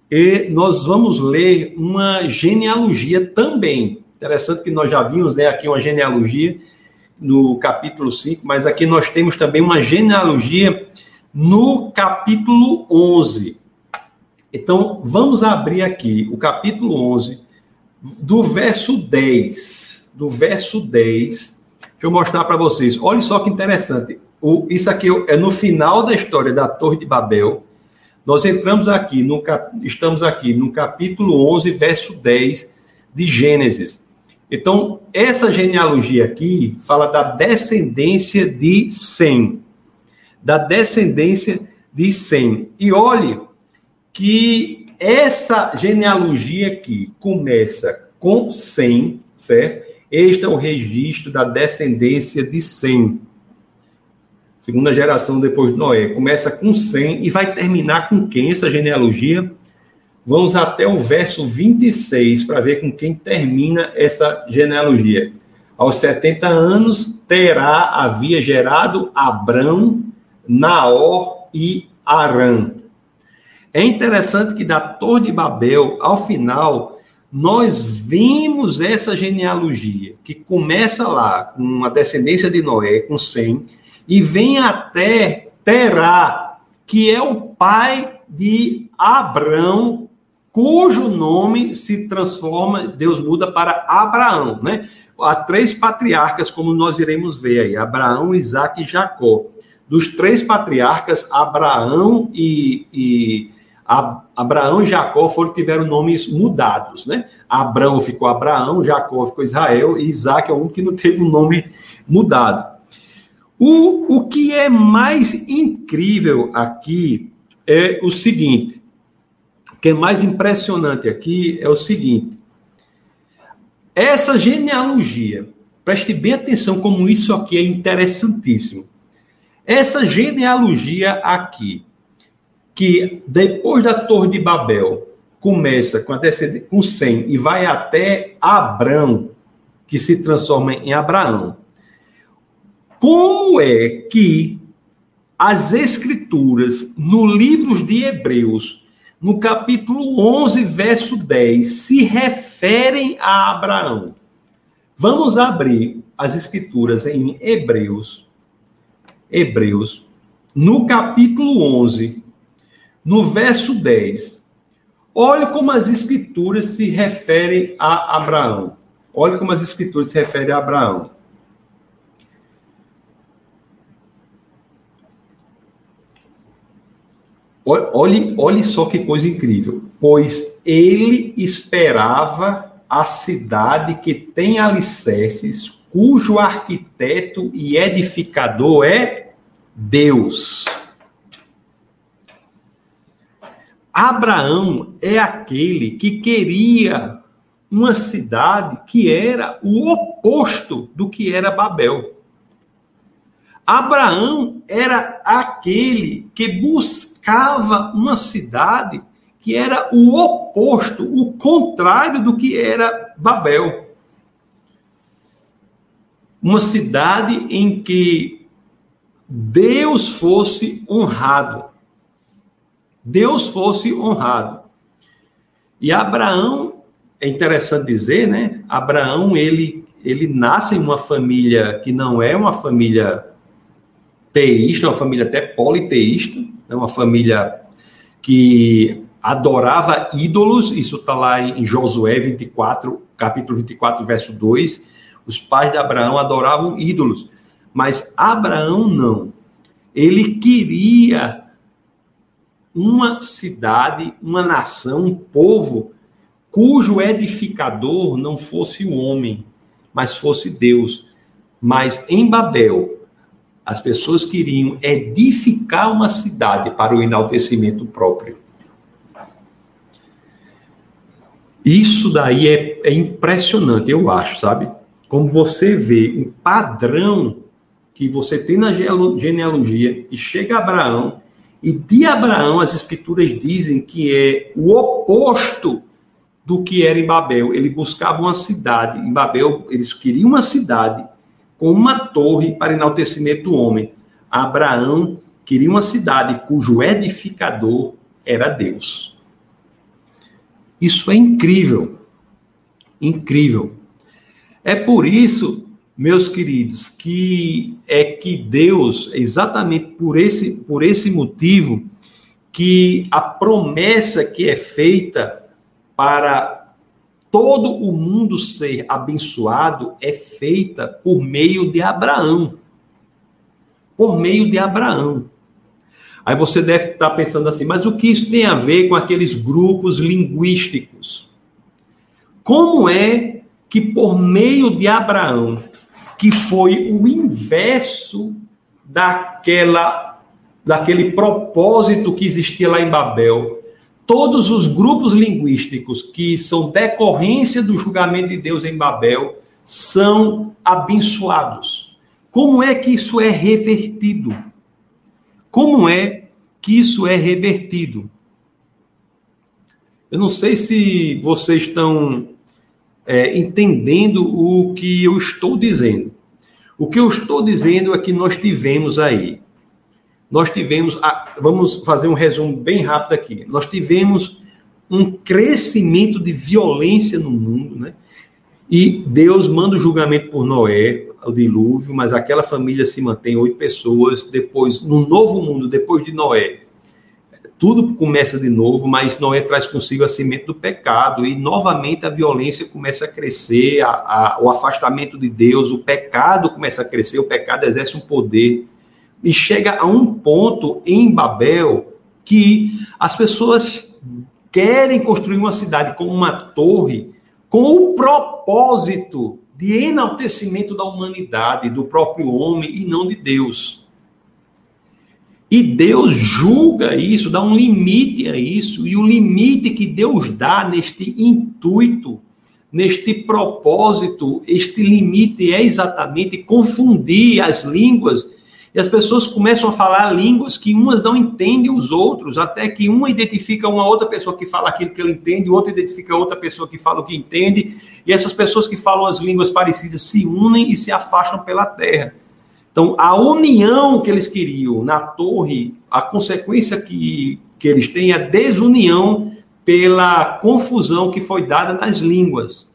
e nós vamos ler uma genealogia também. Interessante que nós já vimos né, aqui uma genealogia no capítulo 5, mas aqui nós temos também uma genealogia no capítulo 11. Então, vamos abrir aqui o capítulo 11, do verso 10. Do verso 10 Deixa eu mostrar para vocês. Olha só que interessante. O, isso aqui é no final da história da Torre de Babel. Nós entramos aqui, no, estamos aqui no capítulo 11, verso 10 de Gênesis. Então, essa genealogia aqui fala da descendência de Sem. Da descendência de Sem. E olhe que essa genealogia aqui começa com Sem, certo? Este é o registro da descendência de Sem. Segunda geração depois de Noé. Começa com Sem e vai terminar com quem essa genealogia? Vamos até o verso 26 para ver com quem termina essa genealogia. Aos 70 anos, Terá havia gerado Abrão, Naor e Arã. É interessante que da Torre de Babel, ao final, nós vimos essa genealogia que começa lá com a descendência de Noé, com Sem, e vem até Terá, que é o pai de Abrão, cujo nome se transforma, Deus muda para Abraão, né? Há três patriarcas, como nós iremos ver aí: Abraão, Isaac e Jacó. Dos três patriarcas, Abraão e, e Abraão e Jacó foram tiveram nomes mudados, né? Abraão ficou Abraão, Jacó ficou Israel e Isaac é o único que não teve um nome mudado. O, o que é mais incrível aqui é o seguinte: o que é mais impressionante aqui é o seguinte. Essa genealogia, preste bem atenção como isso aqui é interessantíssimo. Essa genealogia aqui, que depois da Torre de Babel começa com, a com Sem e vai até Abrão, que se transforma em Abraão. Como é que as escrituras no livro de Hebreus, no capítulo 11, verso 10, se referem a Abraão? Vamos abrir as escrituras em Hebreus. Hebreus, no capítulo 11, no verso 10, olha como as escrituras se referem a Abraão. Olha como as escrituras se referem a Abraão. Olhe, olhe só que coisa incrível. Pois ele esperava a cidade que tem alicerces, cujo arquiteto e edificador é Deus. Abraão é aquele que queria uma cidade que era o oposto do que era Babel. Abraão era aquele que buscava uma cidade que era o oposto, o contrário do que era Babel. Uma cidade em que Deus fosse honrado. Deus fosse honrado. E Abraão é interessante dizer, né? Abraão, ele, ele nasce em uma família que não é uma família teísta, uma família até politeísta, é uma família que adorava ídolos, isso está lá em Josué 24, capítulo 24, verso 2. Os pais de Abraão adoravam ídolos, mas Abraão não. Ele queria uma cidade, uma nação, um povo cujo edificador não fosse o homem, mas fosse Deus. Mas em Babel, as pessoas queriam edificar uma cidade para o enaltecimento próprio. Isso daí é, é impressionante, eu acho, sabe? Como você vê um padrão que você tem na genealogia e chega a Abraão, e de Abraão as escrituras dizem que é o oposto do que era em Babel. Ele buscava uma cidade. Em Babel, eles queriam uma cidade com uma torre para enaltecimento do homem. Abraão queria uma cidade cujo edificador era Deus. Isso é incrível. Incrível. É por isso, meus queridos, que é que Deus, exatamente por esse, por esse motivo, que a promessa que é feita para todo o mundo ser abençoado é feita por meio de Abraão. Por meio de Abraão. Aí você deve estar pensando assim, mas o que isso tem a ver com aqueles grupos linguísticos? Como é que por meio de Abraão, que foi o inverso daquela daquele propósito que existia lá em Babel, todos os grupos linguísticos que são decorrência do julgamento de Deus em Babel são abençoados. Como é que isso é revertido? Como é que isso é revertido? Eu não sei se vocês estão é, entendendo o que eu estou dizendo. O que eu estou dizendo é que nós tivemos aí, nós tivemos, vamos fazer um resumo bem rápido aqui. Nós tivemos um crescimento de violência no mundo, né? E Deus manda o julgamento por Noé, o dilúvio, mas aquela família se mantém oito pessoas. Depois, no novo mundo, depois de Noé, tudo começa de novo, mas Noé traz consigo a semente do pecado e novamente a violência começa a crescer, a, a, o afastamento de Deus, o pecado começa a crescer, o pecado exerce um poder e chega a um ponto em Babel que as pessoas querem construir uma cidade com uma torre com o propósito de enaltecimento da humanidade, do próprio homem e não de Deus. E Deus julga isso, dá um limite a isso, e o limite que Deus dá neste intuito, neste propósito, este limite é exatamente confundir as línguas e as pessoas começam a falar línguas que umas não entendem os outros, até que uma identifica uma outra pessoa que fala aquilo que ele entende, outra identifica outra pessoa que fala o que entende, e essas pessoas que falam as línguas parecidas se unem e se afastam pela terra. Então, a união que eles queriam na torre, a consequência que, que eles têm é a desunião pela confusão que foi dada nas línguas.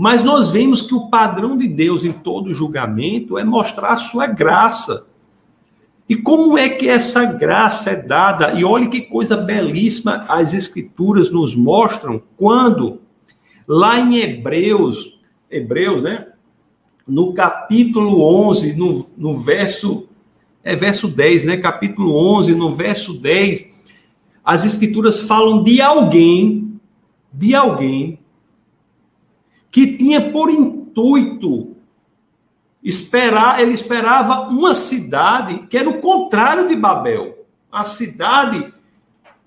Mas nós vemos que o padrão de Deus em todo julgamento é mostrar a sua graça. E como é que essa graça é dada? E olhe que coisa belíssima as escrituras nos mostram quando lá em Hebreus, Hebreus, né? No capítulo 11, no, no verso é verso 10, né? Capítulo 11, no verso 10, as escrituras falam de alguém, de alguém que tinha por intuito esperar, ele esperava uma cidade que era o contrário de Babel, a cidade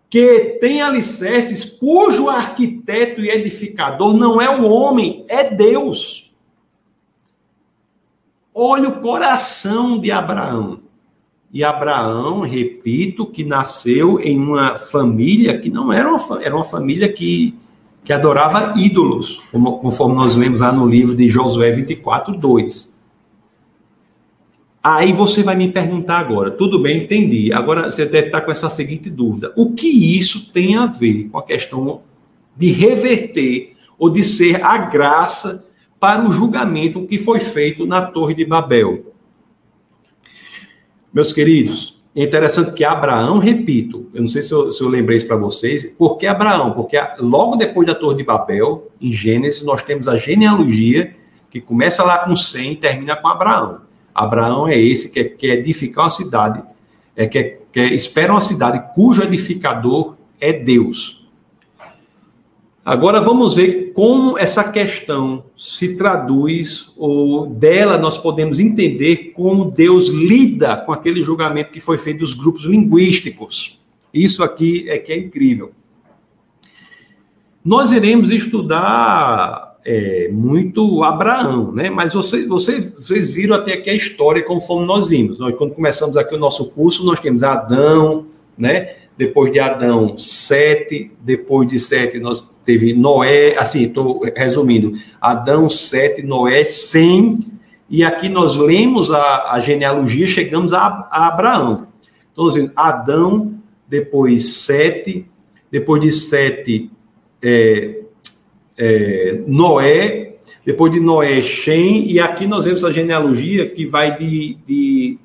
que tem alicerces, cujo arquiteto e edificador não é o homem, é Deus. Olha o coração de Abraão. E Abraão, repito, que nasceu em uma família que não era uma, era uma família que que adorava ídolos, como, conforme nós lemos lá no livro de Josué 24, 2. Aí você vai me perguntar agora, tudo bem, entendi. Agora você deve estar com essa seguinte dúvida: o que isso tem a ver com a questão de reverter ou de ser a graça para o julgamento que foi feito na Torre de Babel. Meus queridos, é interessante que Abraão, repito, eu não sei se eu, se eu lembrei isso para vocês, por que Abraão? Porque logo depois da Torre de Babel, em Gênesis, nós temos a genealogia que começa lá com 100 e termina com Abraão. Abraão é esse que quer edificar uma cidade, é que, que espera uma cidade cujo edificador é Deus. Agora vamos ver como essa questão se traduz, ou dela nós podemos entender como Deus lida com aquele julgamento que foi feito dos grupos linguísticos. Isso aqui é que é incrível. Nós iremos estudar é, muito Abraão, né? Mas vocês, vocês, vocês viram até aqui a história conforme nós vimos. Nós, quando começamos aqui o nosso curso, nós temos Adão, né? Depois de Adão, Sete. Depois de Sete, nós teve Noé, assim, estou resumindo, Adão, Sete, Noé, Sem, e aqui nós lemos a, a genealogia, chegamos a, a Abraão. Então, assim, Adão, depois Sete, depois de Sete, é, é, Noé, depois de Noé, Shem, e aqui nós vemos a genealogia que vai de, de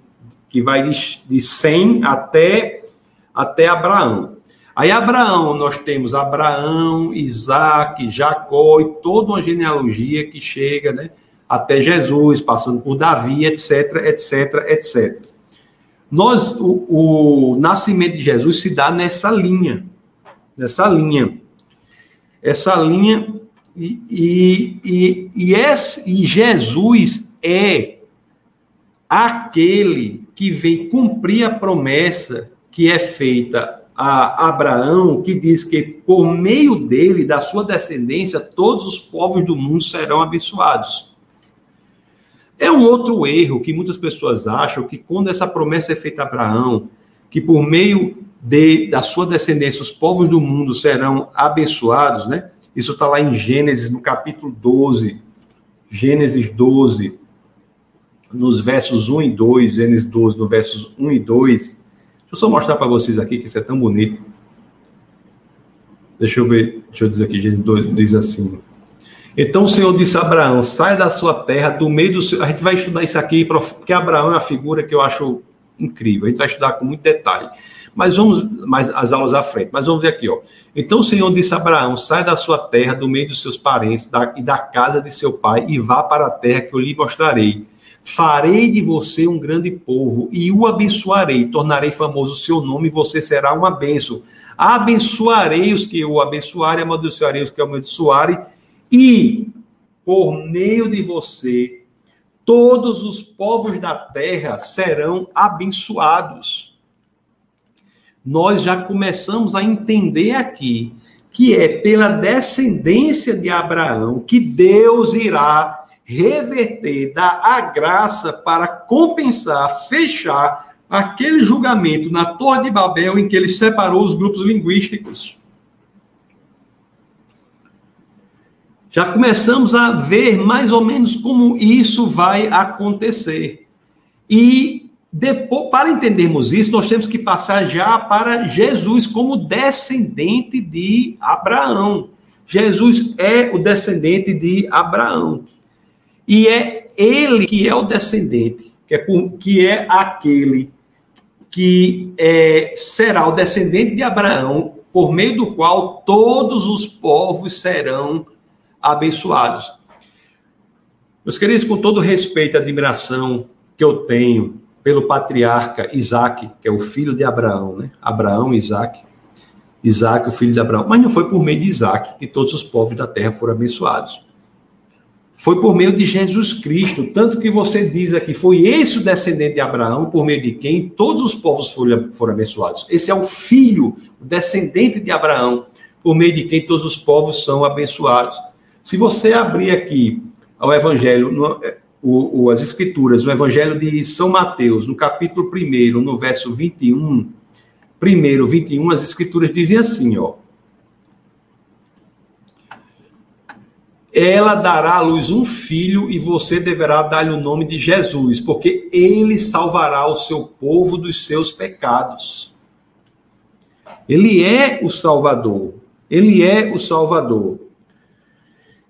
que vai de, de Sem até, até Abraão. Aí Abraão, nós temos Abraão, Isaac, Jacó e toda uma genealogia que chega né, até Jesus, passando por Davi, etc, etc, etc. Nós, o, o nascimento de Jesus se dá nessa linha, nessa linha. Essa linha, e, e, e, e, esse, e Jesus é aquele que vem cumprir a promessa que é feita a Abraão, que diz que por meio dele, da sua descendência, todos os povos do mundo serão abençoados. É um outro erro que muitas pessoas acham que quando essa promessa é feita a Abraão, que por meio de, da sua descendência os povos do mundo serão abençoados, né? Isso está lá em Gênesis, no capítulo 12. Gênesis 12, nos versos 1 e 2, Gênesis 12, no versos 1 e 2, Deixa eu só mostrar para vocês aqui que isso é tão bonito. Deixa eu ver, deixa eu dizer aqui, gente diz assim. Então o Senhor disse a Abraão: sai da sua terra, do meio do seu. A gente vai estudar isso aqui, porque Abraão é uma figura que eu acho incrível. A gente vai estudar com muito detalhe. Mas vamos, mais as aulas à frente. Mas vamos ver aqui, ó. Então o Senhor disse a Abraão: sai da sua terra, do meio dos seus parentes da, e da casa de seu pai, e vá para a terra que eu lhe mostrarei. Farei de você um grande povo e o abençoarei, tornarei famoso o seu nome e você será uma bênção. Abençoarei os que o abençoarem, amaldiçoarei os que o amaldiçoarem, e por meio de você todos os povos da terra serão abençoados. Nós já começamos a entender aqui que é pela descendência de Abraão que Deus irá reverter, dar a graça para compensar, fechar aquele julgamento na Torre de Babel em que ele separou os grupos linguísticos. Já começamos a ver mais ou menos como isso vai acontecer. E depois, para entendermos isso, nós temos que passar já para Jesus como descendente de Abraão. Jesus é o descendente de Abraão. E é ele que é o descendente, que é, que é aquele que é, será o descendente de Abraão, por meio do qual todos os povos serão abençoados. Meus queridos, com todo respeito e admiração que eu tenho pelo patriarca Isaac, que é o filho de Abraão, né? Abraão, Isaac. Isaac, o filho de Abraão. Mas não foi por meio de Isaac que todos os povos da terra foram abençoados foi por meio de Jesus Cristo. Tanto que você diz aqui, foi esse o descendente de Abraão, por meio de quem todos os povos foram, foram abençoados. Esse é o filho, o descendente de Abraão, por meio de quem todos os povos são abençoados. Se você abrir aqui o Evangelho, no, o, o, as Escrituras, o Evangelho de São Mateus, no capítulo 1, no verso 21, primeiro 21, as Escrituras dizem assim, ó. Ela dará à luz um filho e você deverá dar-lhe o nome de Jesus, porque ele salvará o seu povo dos seus pecados. Ele é o Salvador. Ele é o Salvador.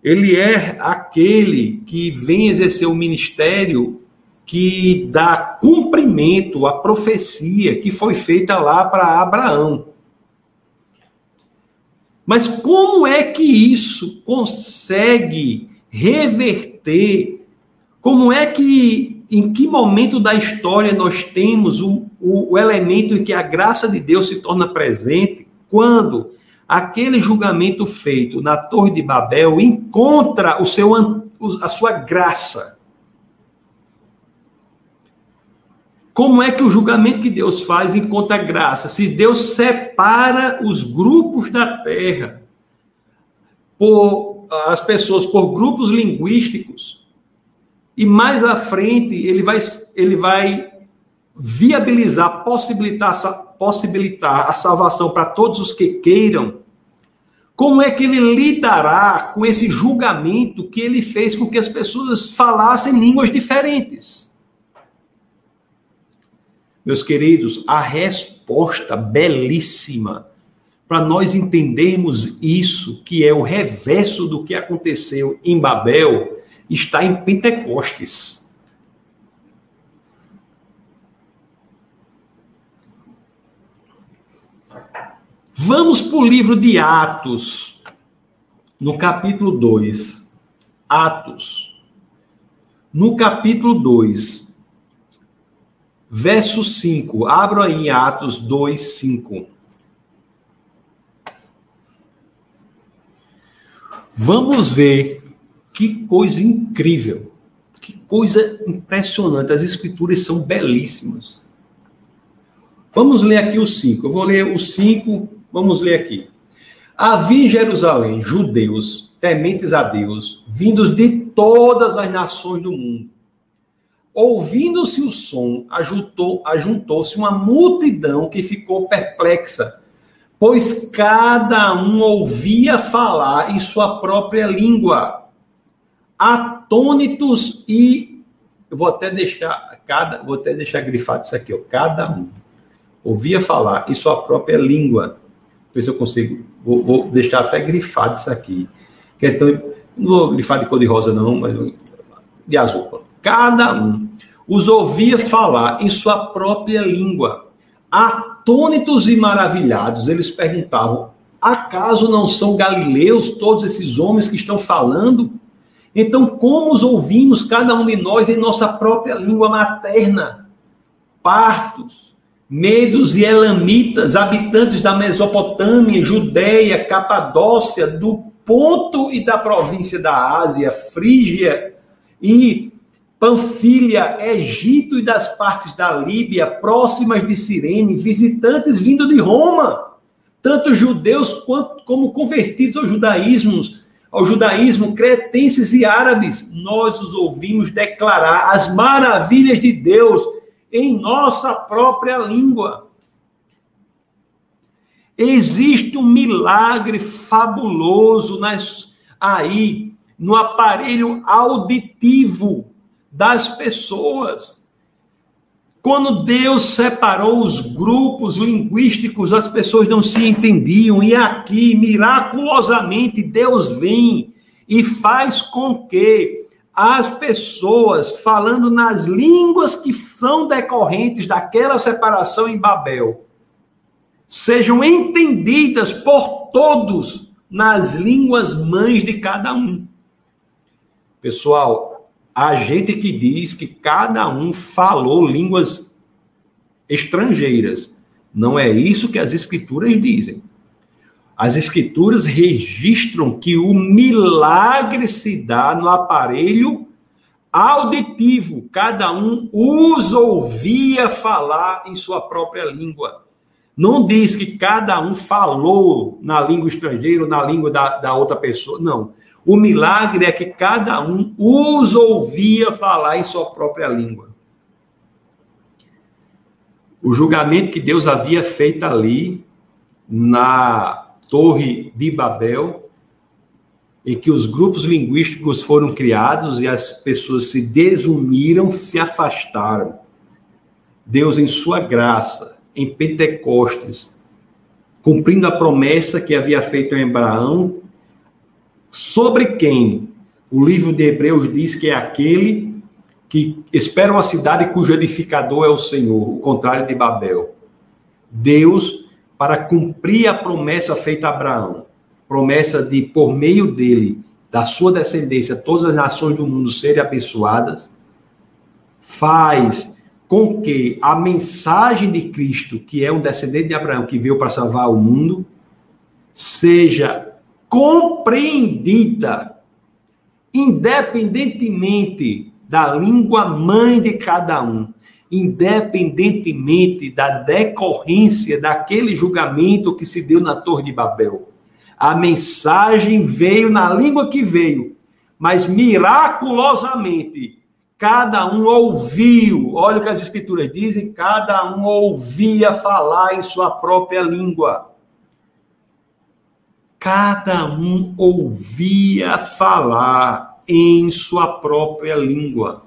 ele é aquele que vem exercer o ministério que dá cumprimento à profecia que foi feita lá para Abraão. Mas como é que isso consegue reverter? Como é que, em que momento da história nós temos o, o, o elemento em que a graça de Deus se torna presente? Quando aquele julgamento feito na Torre de Babel encontra o seu, a sua graça. Como é que o julgamento que Deus faz encontra graça? Se Deus separa os grupos da terra por as pessoas por grupos linguísticos e mais à frente ele vai ele vai viabilizar, possibilitar, possibilitar a salvação para todos os que queiram, como é que ele lidará com esse julgamento que ele fez com que as pessoas falassem línguas diferentes? Meus queridos, a resposta belíssima para nós entendermos isso, que é o reverso do que aconteceu em Babel, está em Pentecostes. Vamos para o livro de Atos, no capítulo 2. Atos, no capítulo 2, verso 5. Abra aí Atos 2, 5. Vamos ver que coisa incrível, que coisa impressionante. As escrituras são belíssimas. Vamos ler aqui o 5. Eu vou ler o 5 Vamos ler aqui. Havia em Jerusalém judeus tementes a Deus, vindos de todas as nações do mundo. Ouvindo-se o som, ajuntou-se uma multidão que ficou perplexa, pois cada um ouvia falar em sua própria língua. Atônitos e eu vou até deixar cada, vou até deixar grifado isso aqui, ó, cada um ouvia falar em sua própria língua ver se eu consigo. Vou, vou deixar até grifado isso aqui. Que é tão, não vou grifar de cor de rosa, não, mas de azul. Cada um os ouvia falar em sua própria língua. Atônitos e maravilhados, eles perguntavam: acaso não são galileus todos esses homens que estão falando? Então, como os ouvimos, cada um de nós, em nossa própria língua materna? Partos, Medos e Elamitas, habitantes da Mesopotâmia, Judéia, Capadócia, do ponto e da província da Ásia, Frígia e Panfilha, Egito e das partes da Líbia, próximas de Cirene, visitantes vindo de Roma, tanto judeus quanto como convertidos ao judaísmo, ao judaísmo, cretenses e árabes, nós os ouvimos declarar as maravilhas de Deus em nossa própria língua. Existe um milagre fabuloso nas, aí no aparelho auditivo das pessoas. Quando Deus separou os grupos linguísticos, as pessoas não se entendiam, e aqui, miraculosamente, Deus vem e faz com que as pessoas falando nas línguas que são decorrentes daquela separação em Babel sejam entendidas por todos nas línguas mães de cada um. Pessoal, a gente que diz que cada um falou línguas estrangeiras, não é isso que as escrituras dizem. As escrituras registram que o milagre se dá no aparelho auditivo. Cada um os ouvia falar em sua própria língua. Não diz que cada um falou na língua estrangeira, na língua da, da outra pessoa. Não. O milagre é que cada um os ouvia falar em sua própria língua. O julgamento que Deus havia feito ali na Torre de Babel, em que os grupos linguísticos foram criados e as pessoas se desuniram, se afastaram. Deus, em sua graça, em Pentecostes, cumprindo a promessa que havia feito a Abraão, sobre quem o livro de Hebreus diz que é aquele que espera uma cidade cujo edificador é o Senhor, o contrário de Babel. Deus, para cumprir a promessa feita a Abraão, promessa de, por meio dele, da sua descendência, todas as nações do mundo serem abençoadas, faz com que a mensagem de Cristo, que é um descendente de Abraão, que veio para salvar o mundo, seja compreendida, independentemente da língua mãe de cada um, independentemente da decorrência daquele julgamento que se deu na Torre de Babel. A mensagem veio na língua que veio, mas miraculosamente cada um ouviu. Olha o que as escrituras dizem: cada um ouvia falar em sua própria língua. Cada um ouvia falar em sua própria língua.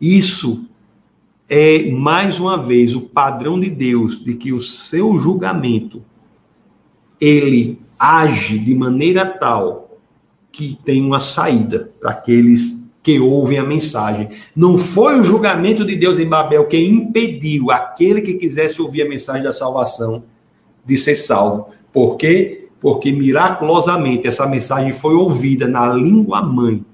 Isso é, mais uma vez, o padrão de Deus de que o seu julgamento ele age de maneira tal que tem uma saída para aqueles que ouvem a mensagem. Não foi o julgamento de Deus em Babel que impediu aquele que quisesse ouvir a mensagem da salvação de ser salvo. Por quê? Porque miraculosamente essa mensagem foi ouvida na língua mãe.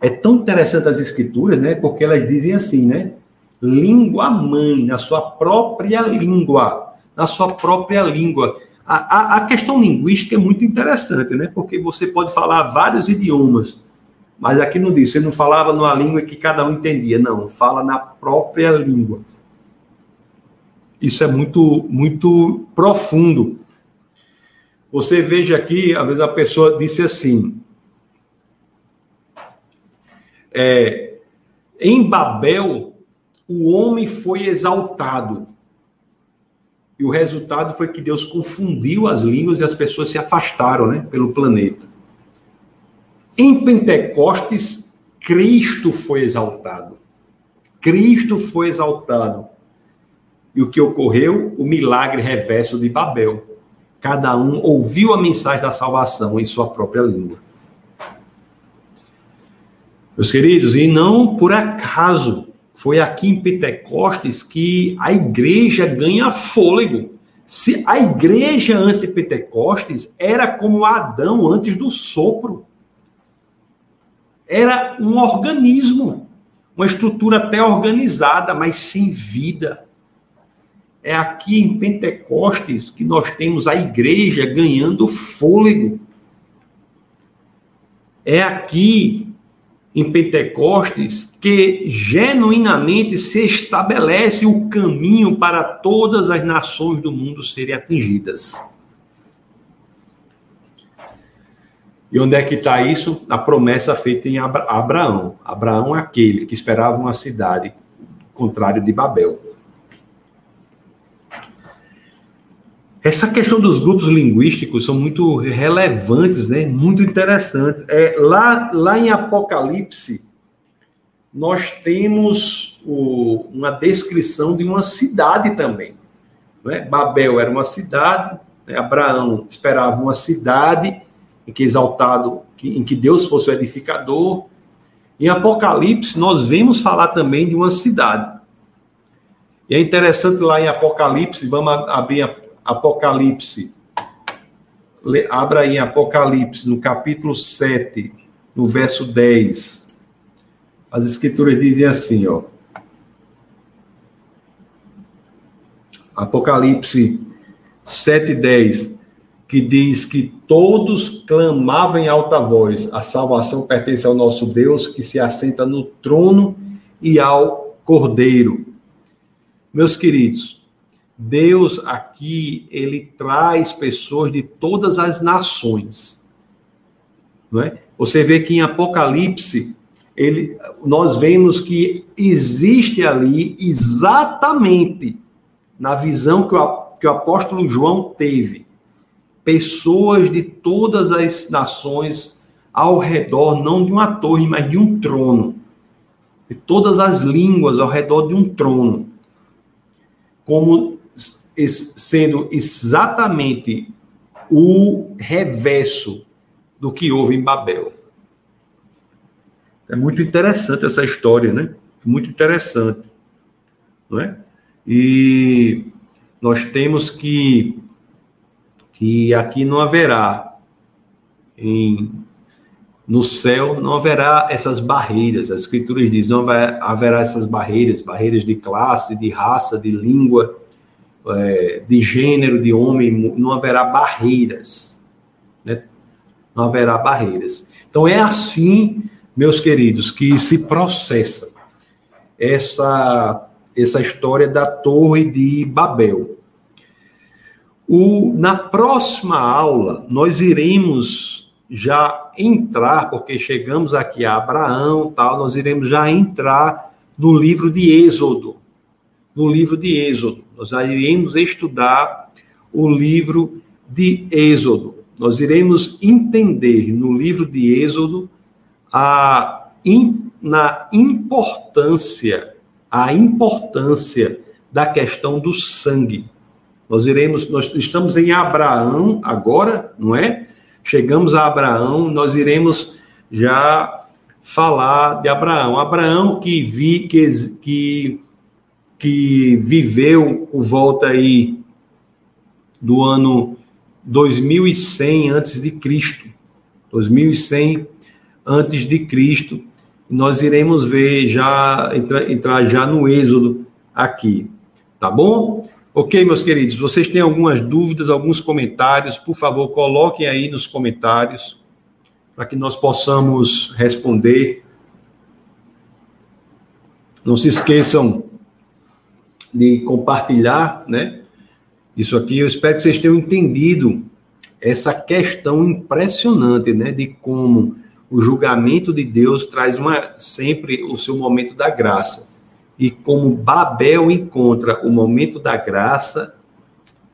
É tão interessante as escrituras, né? Porque elas dizem assim, né? Língua mãe, na sua própria língua, na sua própria língua. A, a, a, questão linguística é muito interessante, né? Porque você pode falar vários idiomas, mas aqui não diz, você não falava numa língua que cada um entendia, não, fala na própria língua. Isso é muito, muito profundo. Você veja aqui, às vezes a pessoa disse assim: é, em Babel, o homem foi exaltado. E o resultado foi que Deus confundiu as línguas e as pessoas se afastaram né, pelo planeta. Em Pentecostes, Cristo foi exaltado. Cristo foi exaltado. E o que ocorreu? O milagre reverso de Babel. Cada um ouviu a mensagem da salvação em sua própria língua. Meus queridos, e não por acaso foi aqui em Pentecostes que a igreja ganha fôlego. Se a igreja antes de Pentecostes era como Adão antes do sopro. Era um organismo, uma estrutura até organizada, mas sem vida. É aqui em Pentecostes que nós temos a igreja ganhando fôlego. É aqui em Pentecostes que genuinamente se estabelece o caminho para todas as nações do mundo serem atingidas. E onde é que está isso? Na promessa feita em Abraão. Abraão é aquele que esperava uma cidade, contrário de Babel. Essa questão dos grupos linguísticos são muito relevantes, né? muito interessantes. É, lá, lá em Apocalipse, nós temos o, uma descrição de uma cidade também. Né? Babel era uma cidade, né? Abraão esperava uma cidade em que exaltado, em que Deus fosse o edificador. Em Apocalipse, nós vemos falar também de uma cidade. E é interessante lá em Apocalipse, vamos abrir Apocalipse. Abra aí Apocalipse, no capítulo 7, no verso 10. As escrituras dizem assim, ó. Apocalipse 7, 10, que diz que todos clamavam em alta voz: a salvação pertence ao nosso Deus que se assenta no trono e ao Cordeiro. Meus queridos, Deus aqui, ele traz pessoas de todas as nações. Não é? Você vê que em Apocalipse, ele, nós vemos que existe ali exatamente na visão que o, que o apóstolo João teve, pessoas de todas as nações ao redor, não de uma torre, mas de um trono. De todas as línguas ao redor de um trono. Como sendo exatamente o reverso do que houve em Babel. É muito interessante essa história, né? Muito interessante, não é? E nós temos que que aqui não haverá em no céu não haverá essas barreiras. As escrituras dizem não haverá essas barreiras, barreiras de classe, de raça, de língua, é, de gênero, de homem. Não haverá barreiras, né? Não haverá barreiras. Então é assim, meus queridos, que se processa essa essa história da Torre de Babel. O, na próxima aula, nós iremos já entrar, porque chegamos aqui a Abraão, tal, nós iremos já entrar no livro de Êxodo. No livro de Êxodo. Nós iremos estudar o livro de Êxodo. Nós iremos entender no livro de Êxodo a na importância, a importância da questão do sangue. Nós iremos, nós estamos em Abraão agora, não é? chegamos a Abraão, nós iremos já falar de Abraão. Abraão que vi que, que, que viveu por volta aí do ano 2100 antes de Cristo. 2100 antes de Cristo. Nós iremos ver já entrar, entrar já no Êxodo aqui, tá bom? Ok, meus queridos, vocês têm algumas dúvidas, alguns comentários, por favor, coloquem aí nos comentários para que nós possamos responder. Não se esqueçam de compartilhar, né? Isso aqui, eu espero que vocês tenham entendido essa questão impressionante, né, de como o julgamento de Deus traz uma sempre o seu momento da graça e como Babel encontra o momento da graça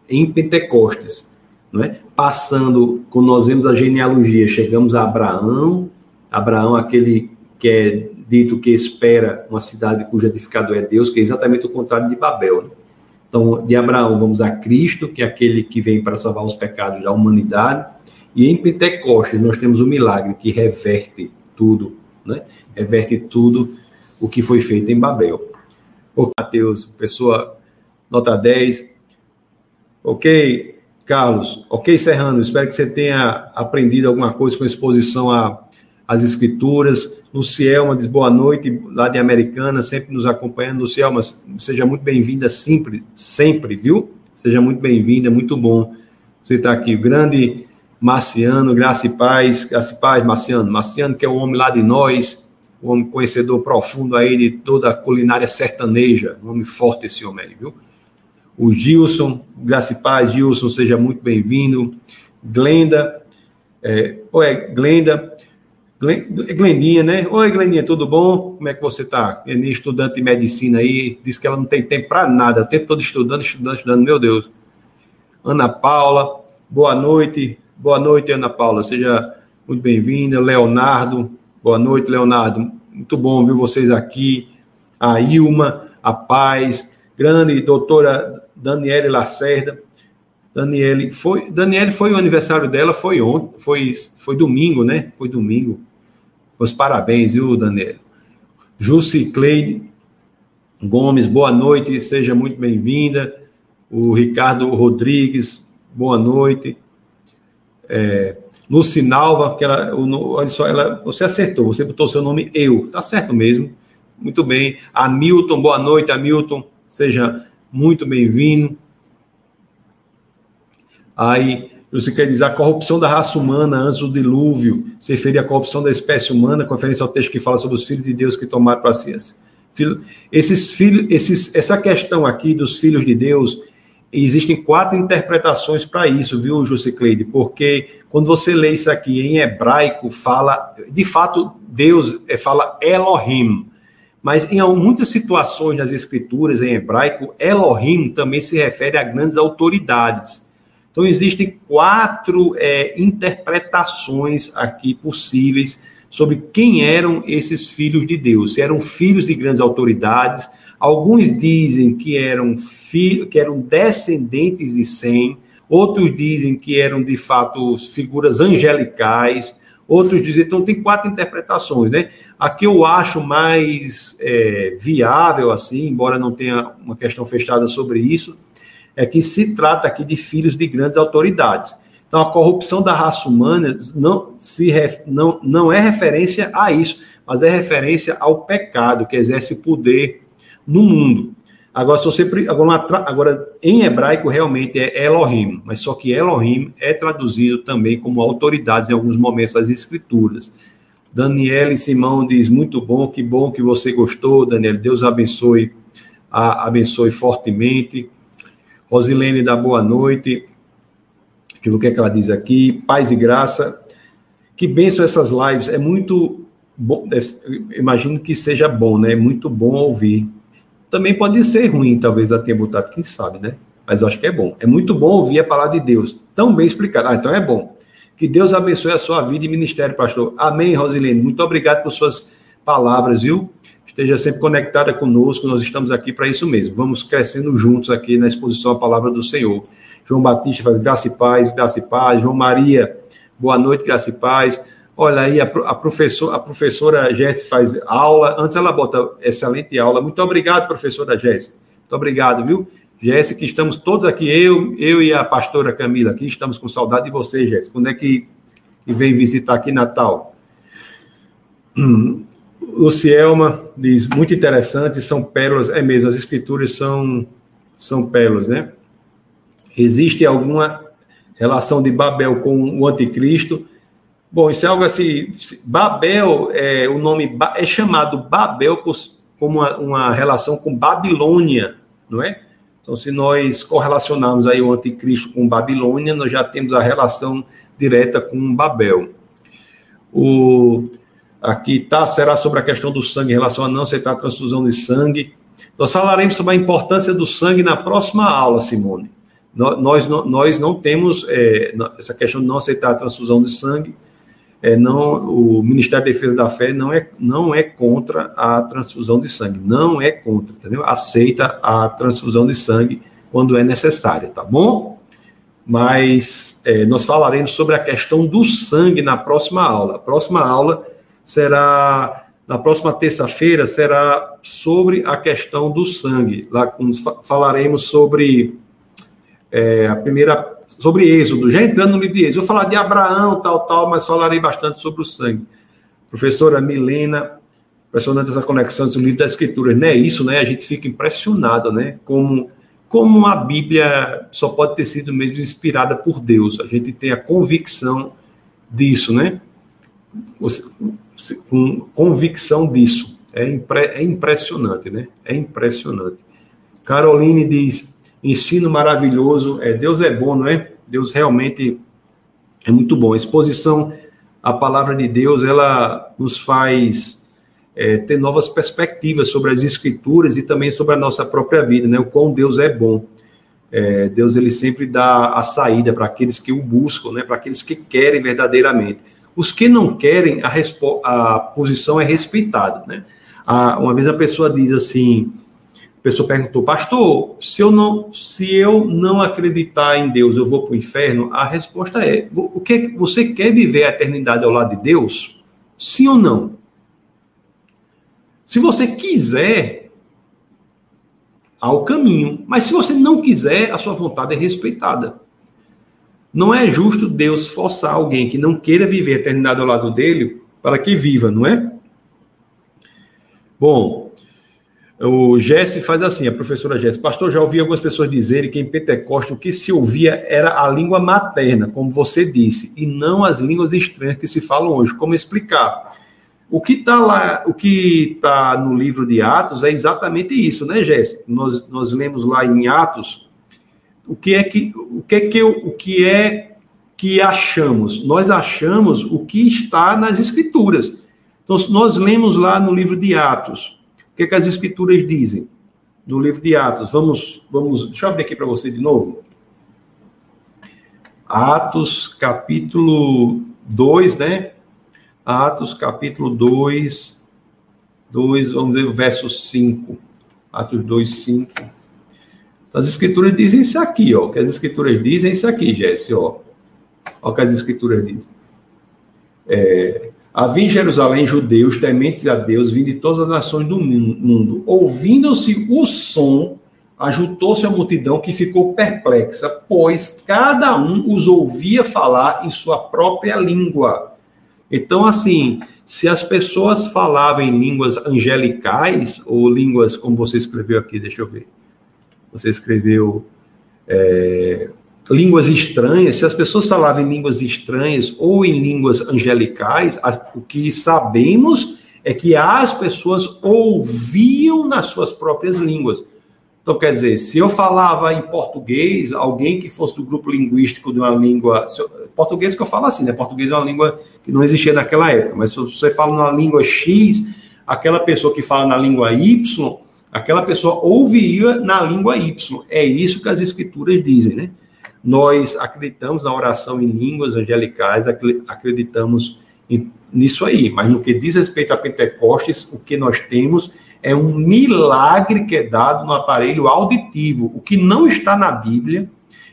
em Pentecostes, não é? Passando, quando nós vemos a genealogia, chegamos a Abraão, Abraão aquele que é dito que espera uma cidade cujo edificador é Deus, que é exatamente o contrário de Babel. Né? Então, de Abraão vamos a Cristo, que é aquele que vem para salvar os pecados da humanidade, e em Pentecostes nós temos o milagre que reverte tudo, né? Reverte tudo o que foi feito em Babel. Ok, Matheus, pessoa nota 10. Ok, Carlos. Ok, Serrano, espero que você tenha aprendido alguma coisa com exposição às escrituras. Lucielma diz boa noite, lá de Americana, sempre nos acompanhando. Lucielma, seja muito bem-vinda sempre, sempre, viu? Seja muito bem-vinda, muito bom você estar aqui. O grande Marciano, graça e paz, graça e paz, Marciano. Marciano, que é o homem lá de nós, um homem conhecedor profundo aí de toda a culinária sertaneja, um homem forte esse homem aí, viu? O Gilson, graça e paz, Gilson, seja muito bem-vindo. Glenda, é, oi, Glenda, Glendinha, né? Oi, Glendinha, tudo bom? Como é que você tá? Estudante de medicina aí, diz que ela não tem tempo para nada, o tempo todo estudando, estudando, estudando, meu Deus. Ana Paula, boa noite, boa noite, Ana Paula, seja muito bem-vinda. Leonardo, Boa noite, Leonardo. Muito bom ver vocês aqui. A Ilma, a Paz, grande doutora Daniele Lacerda. Daniele foi, Daniele foi o aniversário dela, foi ontem, foi, foi domingo, né? Foi domingo. Os parabéns, viu, Daniele? Jussi Cleide Gomes, boa noite, seja muito bem-vinda. O Ricardo Rodrigues, boa noite. É, Lucinalva, que ela, olha só, ela, você acertou, você botou seu nome eu, tá certo mesmo. Muito bem. Hamilton, boa noite, Hamilton, seja muito bem-vindo. Aí, você quer dizer a corrupção da raça humana antes do dilúvio, se referir à corrupção da espécie humana, conferência ao texto que fala sobre os filhos de Deus que tomaram para si. Esses filhos, esses, essa questão aqui dos filhos de Deus, existem quatro interpretações para isso, viu, Jusicleide? Porque quando você lê isso aqui em hebraico, fala, de fato, Deus é, fala Elohim. Mas em muitas situações nas escrituras em hebraico, Elohim também se refere a grandes autoridades. Então, existem quatro é, interpretações aqui possíveis sobre quem eram esses filhos de Deus. Se eram filhos de grandes autoridades, Alguns dizem que eram que eram descendentes de Sem, outros dizem que eram de fato figuras angelicais, outros dizem, então tem quatro interpretações, né? A que eu acho mais é, viável, assim, embora não tenha uma questão fechada sobre isso, é que se trata aqui de filhos de grandes autoridades. Então, a corrupção da raça humana não, se não, não é referência a isso, mas é referência ao pecado que exerce poder no mundo. Agora, se você, agora, agora, em hebraico, realmente é Elohim, mas só que Elohim é traduzido também como autoridades em alguns momentos das escrituras. Daniel e Simão diz, muito bom, que bom que você gostou, Daniel, Deus abençoe, a, abençoe fortemente. Rosilene dá boa noite. Deixa eu ver o que, é que ela diz aqui. Paz e graça. Que benção essas lives. É muito bom, imagino que seja bom, né? É muito bom ouvir também pode ser ruim, talvez ela tenha botado, quem sabe, né? Mas eu acho que é bom. É muito bom ouvir a palavra de Deus, tão bem explicada. Ah, então é bom. Que Deus abençoe a sua vida e ministério, pastor. Amém, Rosilene. Muito obrigado por suas palavras, viu? Esteja sempre conectada conosco, nós estamos aqui para isso mesmo. Vamos crescendo juntos aqui na exposição à palavra do Senhor. João Batista faz graça e paz, graça e paz. João Maria, boa noite, graça e paz. Olha aí, a, a, professor, a professora Jéssica faz aula. Antes ela bota excelente aula. Muito obrigado, professora Jéssica. Muito obrigado, viu? Jéssica, estamos todos aqui, eu, eu e a pastora Camila aqui, estamos com saudade de você, Jéssica. Quando é que, vem visitar aqui Natal? Lucielma diz, muito interessante, são pérolas, é mesmo, as escrituras são, são pérolas, né? Existe alguma relação de Babel com o anticristo? Bom, isso é algo assim. Babel, é, o nome é chamado Babel por, como uma, uma, relação com Babilônia, não é? Então, se nós correlacionarmos aí o anticristo com Babilônia, nós já temos a relação direta com Babel. O, aqui tá, será sobre a questão do sangue em relação a não aceitar a transfusão de sangue. Nós falaremos sobre a importância do sangue na próxima aula, Simone. Nós, nós, nós não temos é, essa questão de não aceitar a transfusão de sangue é, não, o Ministério da Defesa da Fé não é, não é contra a transfusão de sangue, não é contra, entendeu? Aceita a transfusão de sangue quando é necessária, tá bom? Mas é, nós falaremos sobre a questão do sangue na próxima aula. A próxima aula será, na próxima terça-feira, será sobre a questão do sangue. Lá falaremos sobre é, a primeira sobre Êxodo, já entrando no livro de Êxodo. Eu vou falar de Abraão, tal, tal, mas falarei bastante sobre o sangue. Professora Milena, impressionante essa conexão do livro das Escrituras, não é isso, né? A gente fica impressionado, né? Como, como a Bíblia só pode ter sido mesmo inspirada por Deus. A gente tem a convicção disso, né? Com convicção disso. É, impre, é impressionante, né? É impressionante. Caroline diz: ensino maravilhoso. É, Deus é bom, não é? Deus realmente é muito bom. A exposição à palavra de Deus, ela nos faz é, ter novas perspectivas sobre as escrituras e também sobre a nossa própria vida, né? O quão Deus é bom. É, Deus ele sempre dá a saída para aqueles que o buscam, né? Para aqueles que querem verdadeiramente. Os que não querem, a, a posição é respeitada, né? A, uma vez a pessoa diz assim, pessoa perguntou, pastor, se eu não, se eu não acreditar em Deus, eu vou para o inferno? A resposta é: o que você quer viver a eternidade ao lado de Deus? Sim ou não? Se você quiser, há o caminho. Mas se você não quiser, a sua vontade é respeitada. Não é justo Deus forçar alguém que não queira viver a eternidade ao lado dele para que viva, não é? Bom, o Jesse faz assim, a professora Jesse, pastor, já ouvi algumas pessoas dizerem que em Pentecostes o que se ouvia era a língua materna, como você disse, e não as línguas estranhas que se falam hoje. Como explicar? O que está lá, o que está no livro de Atos é exatamente isso, né, Jesse? Nós, nós lemos lá em Atos o que é que o que é que o que é que achamos? Nós achamos o que está nas escrituras. Então, nós lemos lá no livro de Atos o que, é que as escrituras dizem? No livro de Atos, vamos, vamos, deixa eu abrir aqui para você de novo. Atos, capítulo 2, né? Atos, capítulo 2, 2, vamos ver o verso 5. Atos 2, 5. As escrituras dizem isso aqui, ó. O que as escrituras dizem é isso aqui, Jesse, ó. Olha o que as escrituras dizem. É, Havia em Jerusalém judeus tementes a Deus, vindo de todas as nações do mundo. Ouvindo-se o som, ajuntou-se a multidão que ficou perplexa, pois cada um os ouvia falar em sua própria língua. Então, assim, se as pessoas falavam em línguas angelicais, ou línguas, como você escreveu aqui, deixa eu ver. Você escreveu é, línguas estranhas, se as pessoas falavam em línguas estranhas ou em línguas angelicais, o que sabemos é que as pessoas ouviam nas suas próprias línguas. Então, quer dizer, se eu falava em português, alguém que fosse do grupo linguístico de uma língua. Eu, português que eu falo assim, né? Português é uma língua que não existia naquela época, mas se você fala numa língua X, aquela pessoa que fala na língua Y, aquela pessoa ouviria na língua Y. É isso que as escrituras dizem, né? Nós acreditamos na oração em línguas angelicais, acreditamos nisso aí, mas no que diz respeito a Pentecostes, o que nós temos é um milagre que é dado no aparelho auditivo, o que não está na Bíblia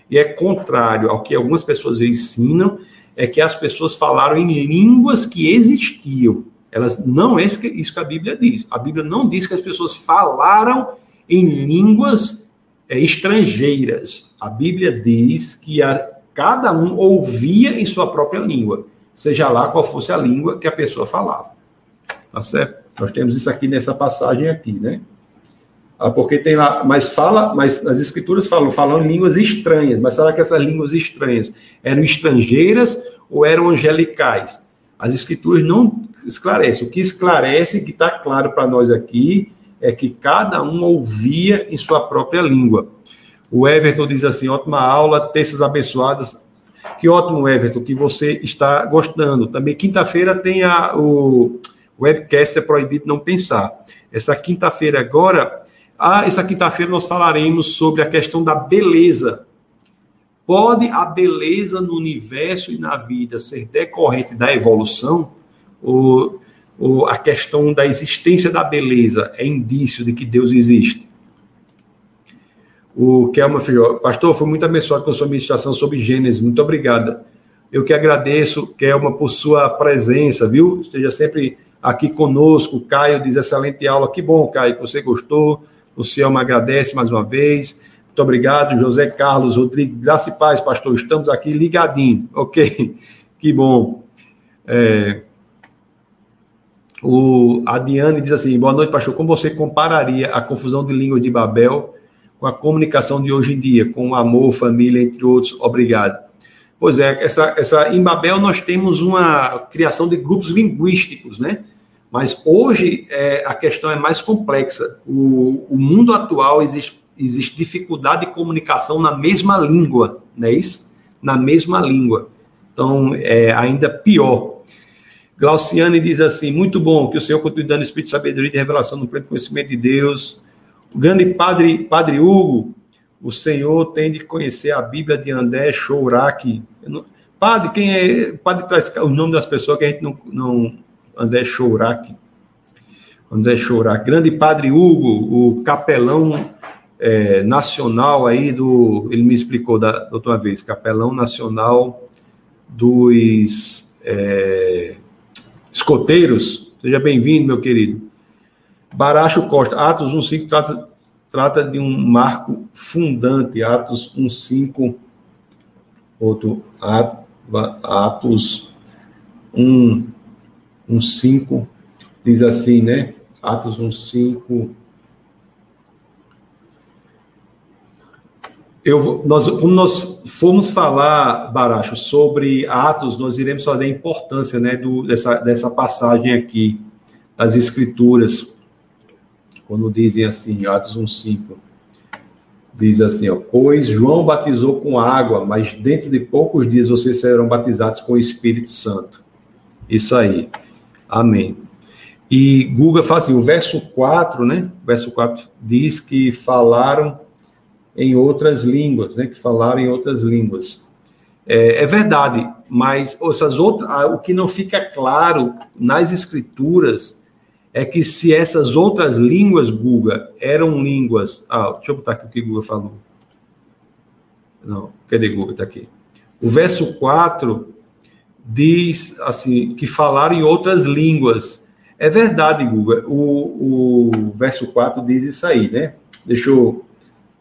e é contrário ao que algumas pessoas ensinam, é que as pessoas falaram em línguas que existiam. Elas não é isso que a Bíblia diz. A Bíblia não diz que as pessoas falaram em línguas é, estrangeiras. A Bíblia diz que a, cada um ouvia em sua própria língua, seja lá qual fosse a língua que a pessoa falava. Tá certo? Nós temos isso aqui nessa passagem aqui, né? Ah, porque tem lá, mas fala, mas as escrituras falam, falam em línguas estranhas, mas será que essas línguas estranhas eram estrangeiras ou eram angelicais? As escrituras não esclarecem. O que esclarece, que está claro para nós aqui, é que cada um ouvia em sua própria língua. O Everton diz assim: ótima aula, terças abençoadas. Que ótimo, Everton, que você está gostando. Também quinta-feira tem a, o webcast é proibido não pensar. Essa quinta-feira agora, ah, essa quinta-feira nós falaremos sobre a questão da beleza. Pode a beleza no universo e na vida ser decorrente da evolução? Ou ou a questão da existência da beleza é indício de que Deus existe. O Kelma Filho, pastor, foi muito abençoado com a sua ministração sobre Gênesis, muito obrigada. Eu que agradeço, Kelma, por sua presença, viu? Esteja sempre aqui conosco. Caio diz excelente aula, que bom, Caio, que você gostou. O Cielma agradece mais uma vez. Muito obrigado, José Carlos Rodrigues. Graça e paz, pastor. Estamos aqui ligadinho. Ok, que bom. É, o, a Diane diz assim: boa noite, pastor. Como você compararia a confusão de língua de Babel com a comunicação de hoje em dia, com amor, família, entre outros? Obrigado. Pois é, essa, essa, em Babel nós temos uma criação de grupos linguísticos, né? Mas hoje é, a questão é mais complexa. O, o mundo atual existe, existe dificuldade de comunicação na mesma língua, não é isso? Na mesma língua. Então, é ainda pior. Glauciane diz assim: muito bom que o Senhor continue dando espírito de sabedoria e de revelação no pleno conhecimento de Deus. O grande padre, padre Hugo, o Senhor tem de conhecer a Bíblia de André Chourac. Padre, quem é? Padre traz o nome das pessoas que a gente não. não André Chourac. André Chourac. Grande padre Hugo, o capelão é, nacional aí do. Ele me explicou da, da outra vez, capelão nacional dos. É, Escoteiros, seja bem-vindo, meu querido. Baracho Costa, Atos 1.5 trata, trata de um marco fundante, Atos 1.5, outro Atos 1.5, diz assim, né? Atos 1.5, Eu, nós, quando nós formos falar, Baracho, sobre Atos, nós iremos falar da importância né, do, dessa, dessa passagem aqui, das Escrituras, quando dizem assim, Atos 1,5, diz assim, ó, pois João batizou com água, mas dentro de poucos dias vocês serão batizados com o Espírito Santo. Isso aí. Amém. E Guga fala assim, o verso 4, né? O verso 4 diz que falaram em outras línguas, né, que falaram em outras línguas. É, é verdade, mas essas outras, o que não fica claro nas escrituras é que se essas outras línguas, Guga, eram línguas. Ah, deixa eu botar aqui o que Guga falou. Não, cadê Google? Está aqui. O verso 4 diz assim que falaram em outras línguas. É verdade, Guga. O, o verso 4 diz isso aí, né? Deixa eu,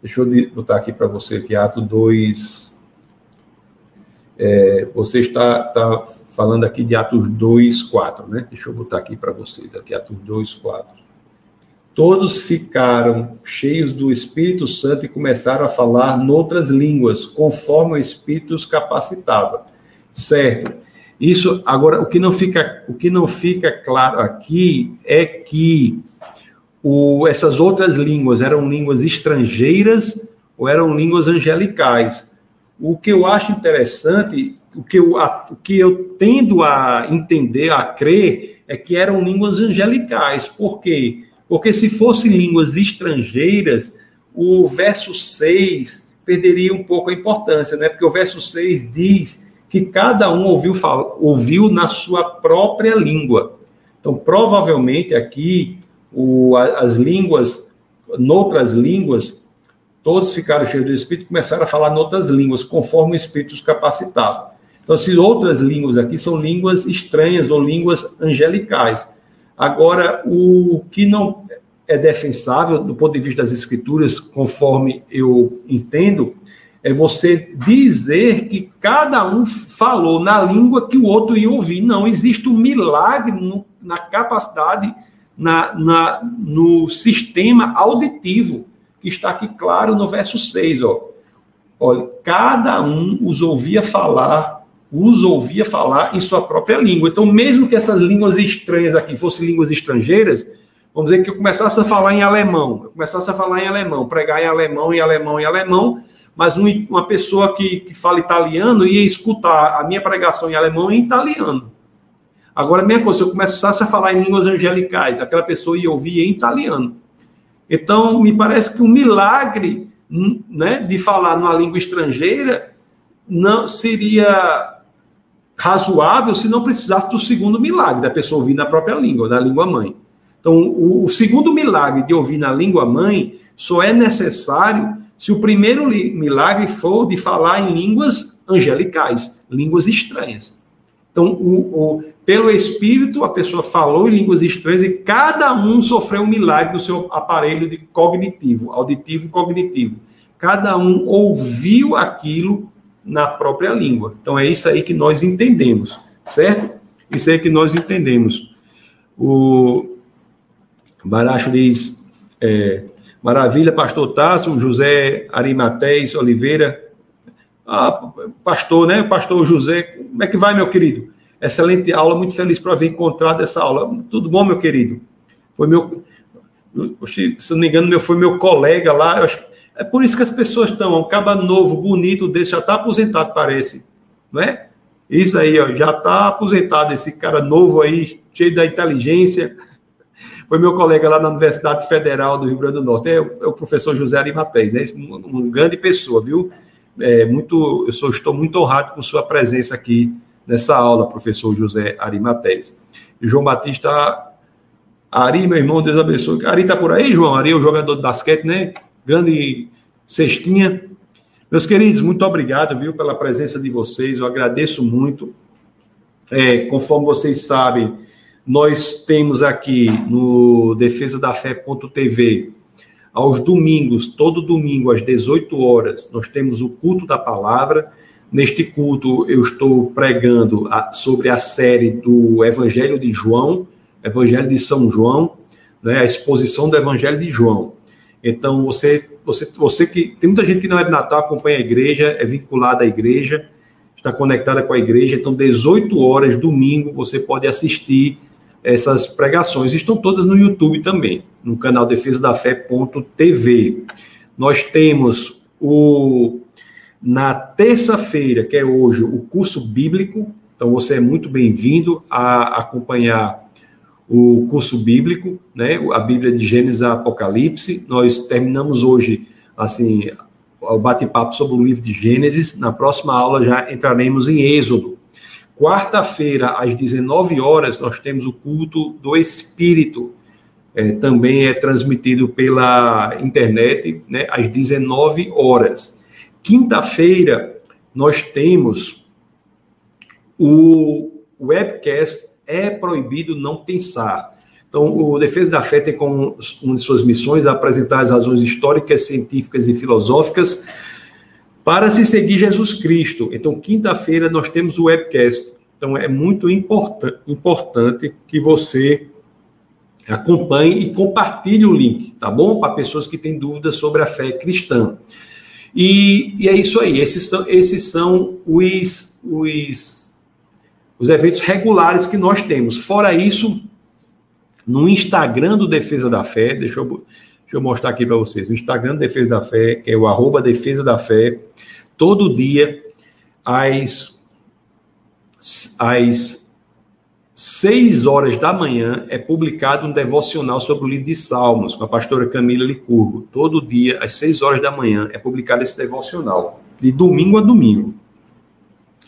deixa eu botar aqui para você que Ato 2. É, você está, está falando aqui de Atos 2, 4, né? Deixa eu botar aqui para vocês, aqui Atos 2, 4. Todos ficaram cheios do Espírito Santo e começaram a falar noutras línguas, conforme o Espírito os capacitava. Certo? Isso agora o que não fica o que não fica claro aqui é que o, essas outras línguas eram línguas estrangeiras ou eram línguas angelicais. O que eu acho interessante, o que eu, a, o que eu tendo a entender, a crer, é que eram línguas angelicais. Por quê? Porque se fossem línguas estrangeiras, o verso 6 perderia um pouco a importância, né? Porque o verso 6 diz que cada um ouviu, ouviu na sua própria língua. Então, provavelmente aqui, o, as línguas, noutras línguas, todos ficaram cheios do Espírito e começaram a falar noutras línguas, conforme o Espírito os capacitava. Então, se outras línguas aqui são línguas estranhas ou línguas angelicais. Agora, o que não é defensável do ponto de vista das escrituras, conforme eu entendo, é você dizer que cada um falou na língua que o outro ia ouvir. Não existe um milagre no, na capacidade, na, na, no sistema auditivo, que está aqui claro no verso 6. Ó. Olha, cada um os ouvia falar, os ouvia falar em sua própria língua. Então, mesmo que essas línguas estranhas aqui fossem línguas estrangeiras, vamos dizer que eu começasse a falar em alemão, eu começasse a falar em alemão, pregar em alemão, em alemão, em alemão, mas um, uma pessoa que, que fala italiano ia escutar a minha pregação em alemão em italiano. Agora, mesma coisa, se eu começasse a falar em línguas angelicais, aquela pessoa ia ouvir em italiano. Então, me parece que o um milagre né, de falar numa língua estrangeira não seria razoável se não precisasse do segundo milagre, da pessoa ouvir na própria língua, na língua mãe. Então, o, o segundo milagre de ouvir na língua mãe só é necessário se o primeiro milagre for de falar em línguas angelicais, línguas estranhas. Então, o, o, pelo Espírito, a pessoa falou em línguas estranhas e cada um sofreu um milagre no seu aparelho de cognitivo, auditivo cognitivo. Cada um ouviu aquilo na própria língua. Então, é isso aí que nós entendemos, certo? Isso aí que nós entendemos. O Baracho diz: é, Maravilha, pastor Tasso, José Arimateis Oliveira. Ah, pastor, né? Pastor José, como é que vai, meu querido? Excelente aula, muito feliz por haver encontrado essa aula. Tudo bom, meu querido? Foi meu. Se não me engano, meu, foi meu colega lá. Acho, é por isso que as pessoas estão. Um caba novo, bonito desse, já está aposentado, parece. Não é? Isso aí, ó, já está aposentado, esse cara novo aí, cheio da inteligência foi meu colega lá na Universidade Federal do Rio Grande do Norte, é o, é professor José Arimateis, né? uma, uma grande pessoa, viu? É, muito, eu sou, estou muito honrado com sua presença aqui nessa aula, professor José Arimateis. E João Batista Ari, meu irmão, Deus abençoe. Ari tá por aí, João? Ari é o jogador de basquete, né? Grande cestinha. Meus queridos, muito obrigado, viu, pela presença de vocês. Eu agradeço muito. É, conforme vocês sabem, nós temos aqui no defesa da fé.tv aos domingos, todo domingo às 18 horas, nós temos o culto da palavra. Neste culto eu estou pregando a, sobre a série do Evangelho de João, Evangelho de São João, né, a exposição do Evangelho de João. Então você, você, você que tem muita gente que não é de Natal acompanha a igreja, é vinculada à igreja, está conectada com a igreja. Então 18 horas domingo você pode assistir essas pregações. Estão todas no YouTube também, no canal Defesa da Fé.tv. Nós temos o na terça-feira, que é hoje, o curso bíblico. Então você é muito bem-vindo a acompanhar o curso bíblico, né? A Bíblia de Gênesis a Apocalipse. Nós terminamos hoje assim o bate-papo sobre o livro de Gênesis. Na próxima aula já entraremos em Êxodo. Quarta-feira, às 19 horas, nós temos o culto do Espírito. É, também é transmitido pela internet, né, às 19 horas. Quinta-feira, nós temos o webcast É Proibido Não Pensar. Então, o Defesa da Fé tem como uma de suas missões apresentar as razões históricas, científicas e filosóficas para se seguir Jesus Cristo. Então, quinta-feira, nós temos o webcast. Então, é muito importan importante que você acompanhe e compartilhe o link, tá bom? Para pessoas que têm dúvidas sobre a fé cristã. E, e é isso aí, esses são, esses são os, os, os eventos regulares que nós temos. Fora isso, no Instagram do Defesa da Fé, deixa eu, deixa eu mostrar aqui para vocês, no Instagram Defesa da Fé, que é o arroba Defesa da Fé, todo dia, às, às 6 horas da manhã, é publicado um devocional sobre o livro de Salmos, com a pastora Camila Licurgo. Todo dia, às 6 horas da manhã, é publicado esse devocional, de domingo a domingo.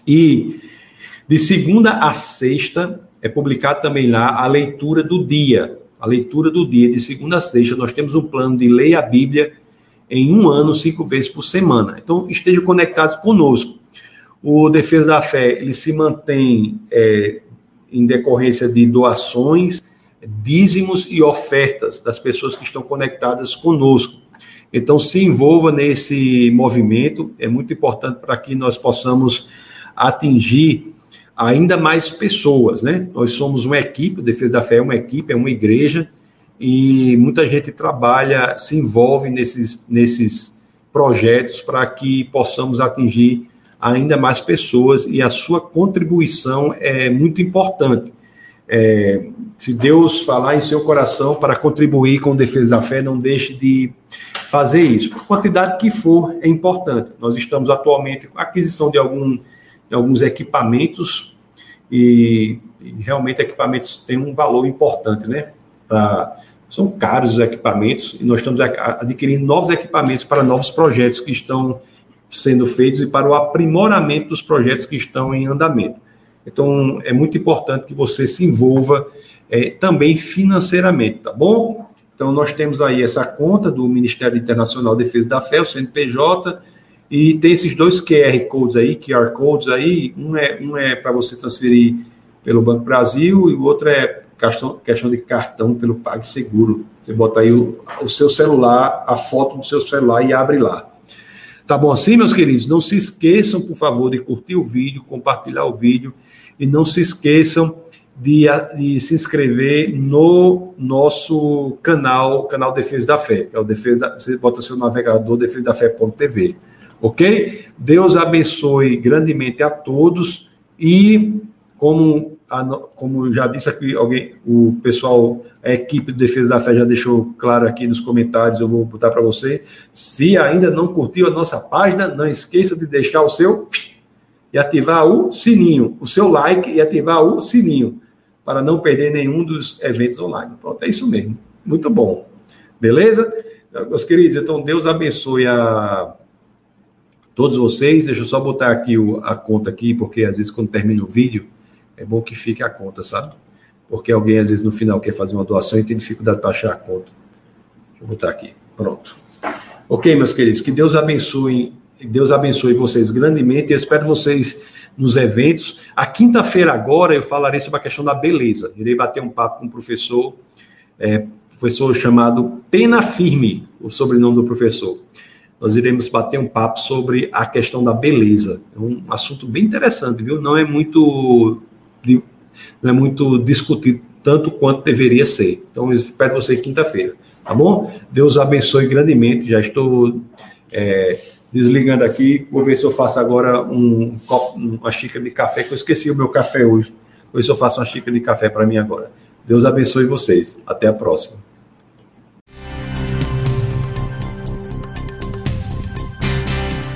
E de segunda a sexta, é publicado também lá a leitura do dia. A leitura do dia, de segunda a sexta, nós temos um plano de ler a Bíblia em um ano, cinco vezes por semana. Então, esteja conectado conosco. O Defesa da Fé, ele se mantém é, em decorrência de doações, dízimos e ofertas das pessoas que estão conectadas conosco. Então, se envolva nesse movimento, é muito importante para que nós possamos atingir ainda mais pessoas, né? Nós somos uma equipe, Defesa da Fé é uma equipe, é uma igreja, e muita gente trabalha, se envolve nesses, nesses projetos para que possamos atingir ainda mais pessoas e a sua contribuição é muito importante. É, se Deus falar em seu coração para contribuir com defesa da fé, não deixe de fazer isso. Quantidade que for é importante. Nós estamos atualmente com a aquisição de algum alguns equipamentos e, realmente equipamentos têm um valor importante, né? Pra, são caros os equipamentos e nós estamos adquirindo novos equipamentos para novos projetos que estão sendo feitos e para o aprimoramento dos projetos que estão em andamento. Então, é muito importante que você se envolva é, também financeiramente, tá bom? Então, nós temos aí essa conta do Ministério Internacional de Defesa da Fé, o CNPJ, e tem esses dois QR Codes aí, QR Codes aí, um é, um é para você transferir pelo Banco Brasil e o outro é questão, questão de cartão pelo PagSeguro. Você bota aí o, o seu celular, a foto do seu celular e abre lá. Tá bom assim, meus queridos? Não se esqueçam, por favor, de curtir o vídeo, compartilhar o vídeo e não se esqueçam de, de se inscrever no nosso canal, canal Defesa da Fé, que é o Defesa da, você bota seu navegador defesa da fé.tv ok? Deus abençoe grandemente a todos e, como, a, como já disse aqui alguém, o pessoal, a equipe de Defesa da Fé já deixou claro aqui nos comentários, eu vou botar para você. Se ainda não curtiu a nossa página, não esqueça de deixar o seu e ativar o sininho, o seu like e ativar o sininho, para não perder nenhum dos eventos online. Pronto, é isso mesmo. Muito bom. Beleza? Meus queridos, então Deus abençoe a todos vocês. Deixa eu só botar aqui o, a conta aqui, porque às vezes quando termina o vídeo, é bom que fique a conta, sabe? Porque alguém às vezes no final quer fazer uma doação e tem dificuldade de achar a conta. Deixa eu botar aqui. Pronto. Ok, meus queridos, que Deus abençoe, Deus abençoe vocês grandemente. Eu espero vocês nos eventos. A quinta-feira agora eu falarei sobre a questão da beleza. Irei bater um papo com um professor, é, professor chamado Pena Firme, o sobrenome do professor nós iremos bater um papo sobre a questão da beleza. É um assunto bem interessante, viu? Não é muito não é muito discutido tanto quanto deveria ser. Então, espero você quinta-feira, tá bom? Deus abençoe grandemente. Já estou é, desligando aqui. Vou ver se eu faço agora um copo, uma xícara de café, que eu esqueci o meu café hoje. Vou ver se eu faço uma xícara de café para mim agora. Deus abençoe vocês. Até a próxima.